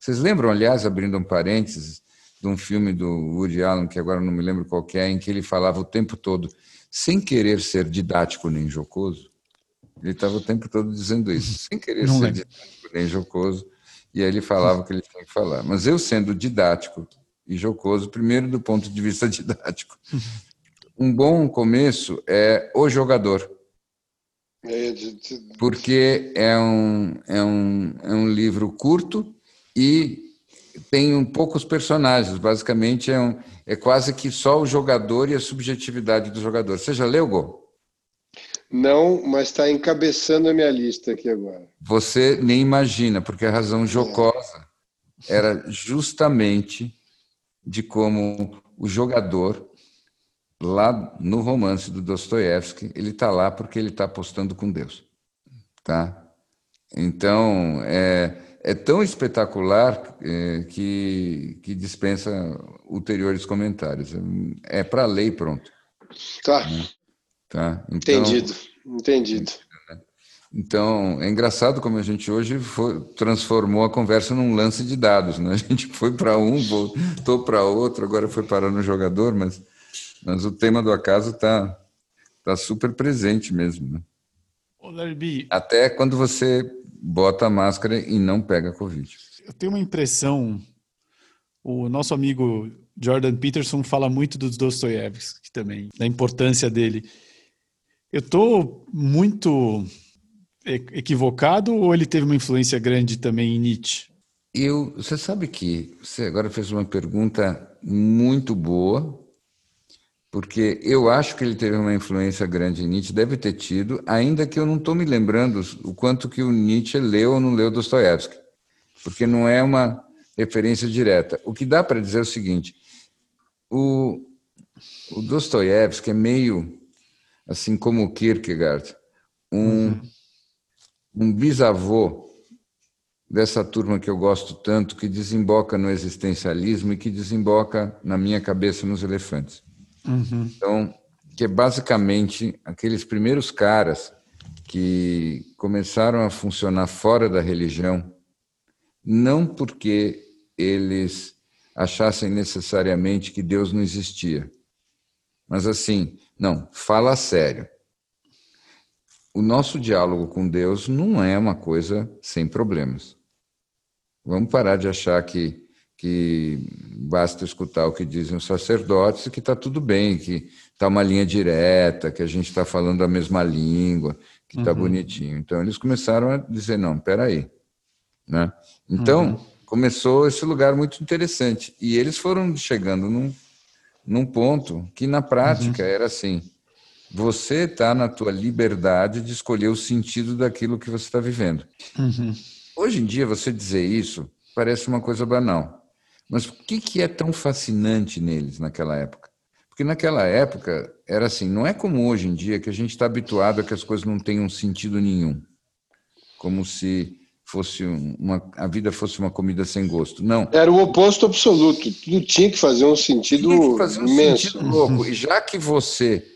Vocês lembram, aliás, abrindo um parênteses, de um filme do Woody Allen, que agora não me lembro qual é, em que ele falava o tempo todo, sem querer ser didático nem jocoso, ele estava o tempo todo dizendo isso, sem querer não ser lembro. didático nem jocoso, e aí ele falava o que ele tinha que falar. Mas eu sendo didático e jocoso, primeiro do ponto de vista didático, um bom começo é o jogador. É, Porque é um, é, um, é um livro curto e tem um poucos personagens. Basicamente, é, um, é quase que só o jogador e a subjetividade do jogador. Você já leu, Gol? Não, mas está encabeçando a minha lista aqui agora. Você nem imagina, porque a razão jocosa é. era justamente de como o jogador lá no romance do Dostoiévski, ele está lá porque ele está apostando com Deus, tá? Então é, é tão espetacular é, que, que dispensa ulteriores comentários. É para lei pronto. Tá. Né? Tá. Então, entendido, entendido. Então, é engraçado como a gente hoje foi, transformou a conversa num lance de dados. Né? A gente foi para um, voltou para outro, agora foi parar no jogador, mas mas o tema do acaso está tá super presente mesmo. Né? Até quando você bota a máscara e não pega Covid. Eu tenho uma impressão, o nosso amigo Jordan Peterson fala muito dos Dostoiévski também, da importância dele. Eu estou muito equivocado ou ele teve uma influência grande também em Nietzsche? Eu, você sabe que você agora fez uma pergunta muito boa porque eu acho que ele teve uma influência grande em Nietzsche, deve ter tido, ainda que eu não estou me lembrando o quanto que o Nietzsche leu ou não leu Dostoiévski, porque não é uma referência direta. O que dá para dizer é o seguinte: o, o Dostoiévski é meio assim como o Kierkegaard, um, uhum. um bisavô dessa turma que eu gosto tanto, que desemboca no existencialismo e que desemboca na minha cabeça nos elefantes. Uhum. Então, que é basicamente aqueles primeiros caras que começaram a funcionar fora da religião, não porque eles achassem necessariamente que Deus não existia, mas assim, não, fala sério. O nosso diálogo com Deus não é uma coisa sem problemas. Vamos parar de achar que que basta escutar o que dizem os sacerdotes e que está tudo bem, que está uma linha direta, que a gente está falando a mesma língua, que está uhum. bonitinho. Então eles começaram a dizer não, peraí, né? Então uhum. começou esse lugar muito interessante e eles foram chegando num, num ponto que na prática uhum. era assim: você está na tua liberdade de escolher o sentido daquilo que você está vivendo. Uhum. Hoje em dia você dizer isso parece uma coisa banal. Mas o que, que é tão fascinante neles naquela época? Porque naquela época era assim, não é como hoje em dia que a gente está habituado a que as coisas não tenham sentido nenhum, como se fosse uma, a vida fosse uma comida sem gosto. Não. Era o oposto absoluto. Tudo tinha que fazer um sentido tinha que fazer um imenso. Sentido louco. E já que você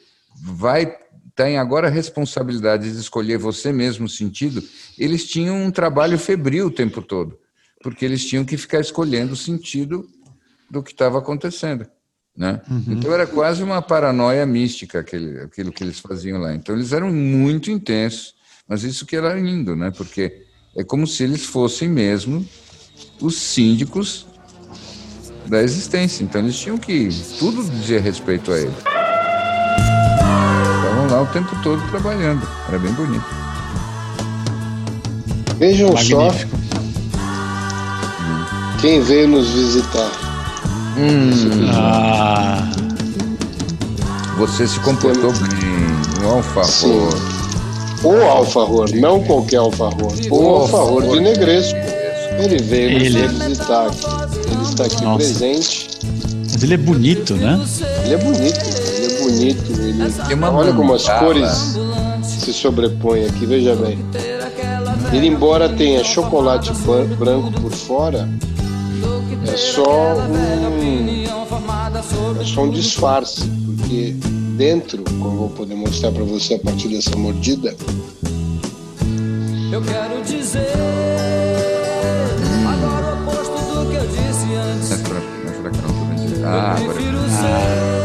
vai tem agora a responsabilidade de escolher você mesmo o sentido, eles tinham um trabalho febril o tempo todo porque eles tinham que ficar escolhendo o sentido do que estava acontecendo. Né? Uhum. Então era quase uma paranoia mística aquele, aquilo que eles faziam lá. Então eles eram muito intensos, mas isso que era lindo, né? porque é como se eles fossem mesmo os síndicos da existência. Então eles tinham que tudo dizia respeito a eles. Estavam lá o tempo todo trabalhando. Era bem bonito. Vejam Magnífico. só quem veio nos visitar? Hum. Ah. Você se comportou bem, um alfajor. O alfajor, não qualquer alfajor. O alfajor de negresco. Ele veio ele. visitar aqui. Ele está aqui Nossa. presente. Mas ele é bonito, né? Ele é bonito, ele é bonito. Ele... Olha como as cores se sobrepõem aqui, veja bem. Ele, embora tenha chocolate branco por fora, é só um, é só um disfarce, porque dentro, como eu vou poder mostrar para você a partir dessa mordida, eu quero dizer agora o oposto do que eu disse antes. Ah, agora. ser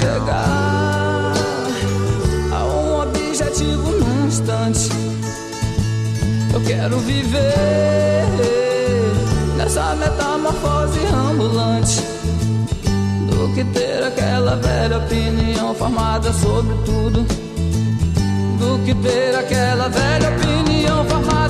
chegar a um objetivo num instante. Eu quero viver nessa metamorfose ambulante do que ter aquela velha opinião formada sobre tudo do que ter aquela velha opinião formada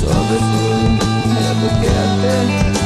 sobre tudo, é do que é ter.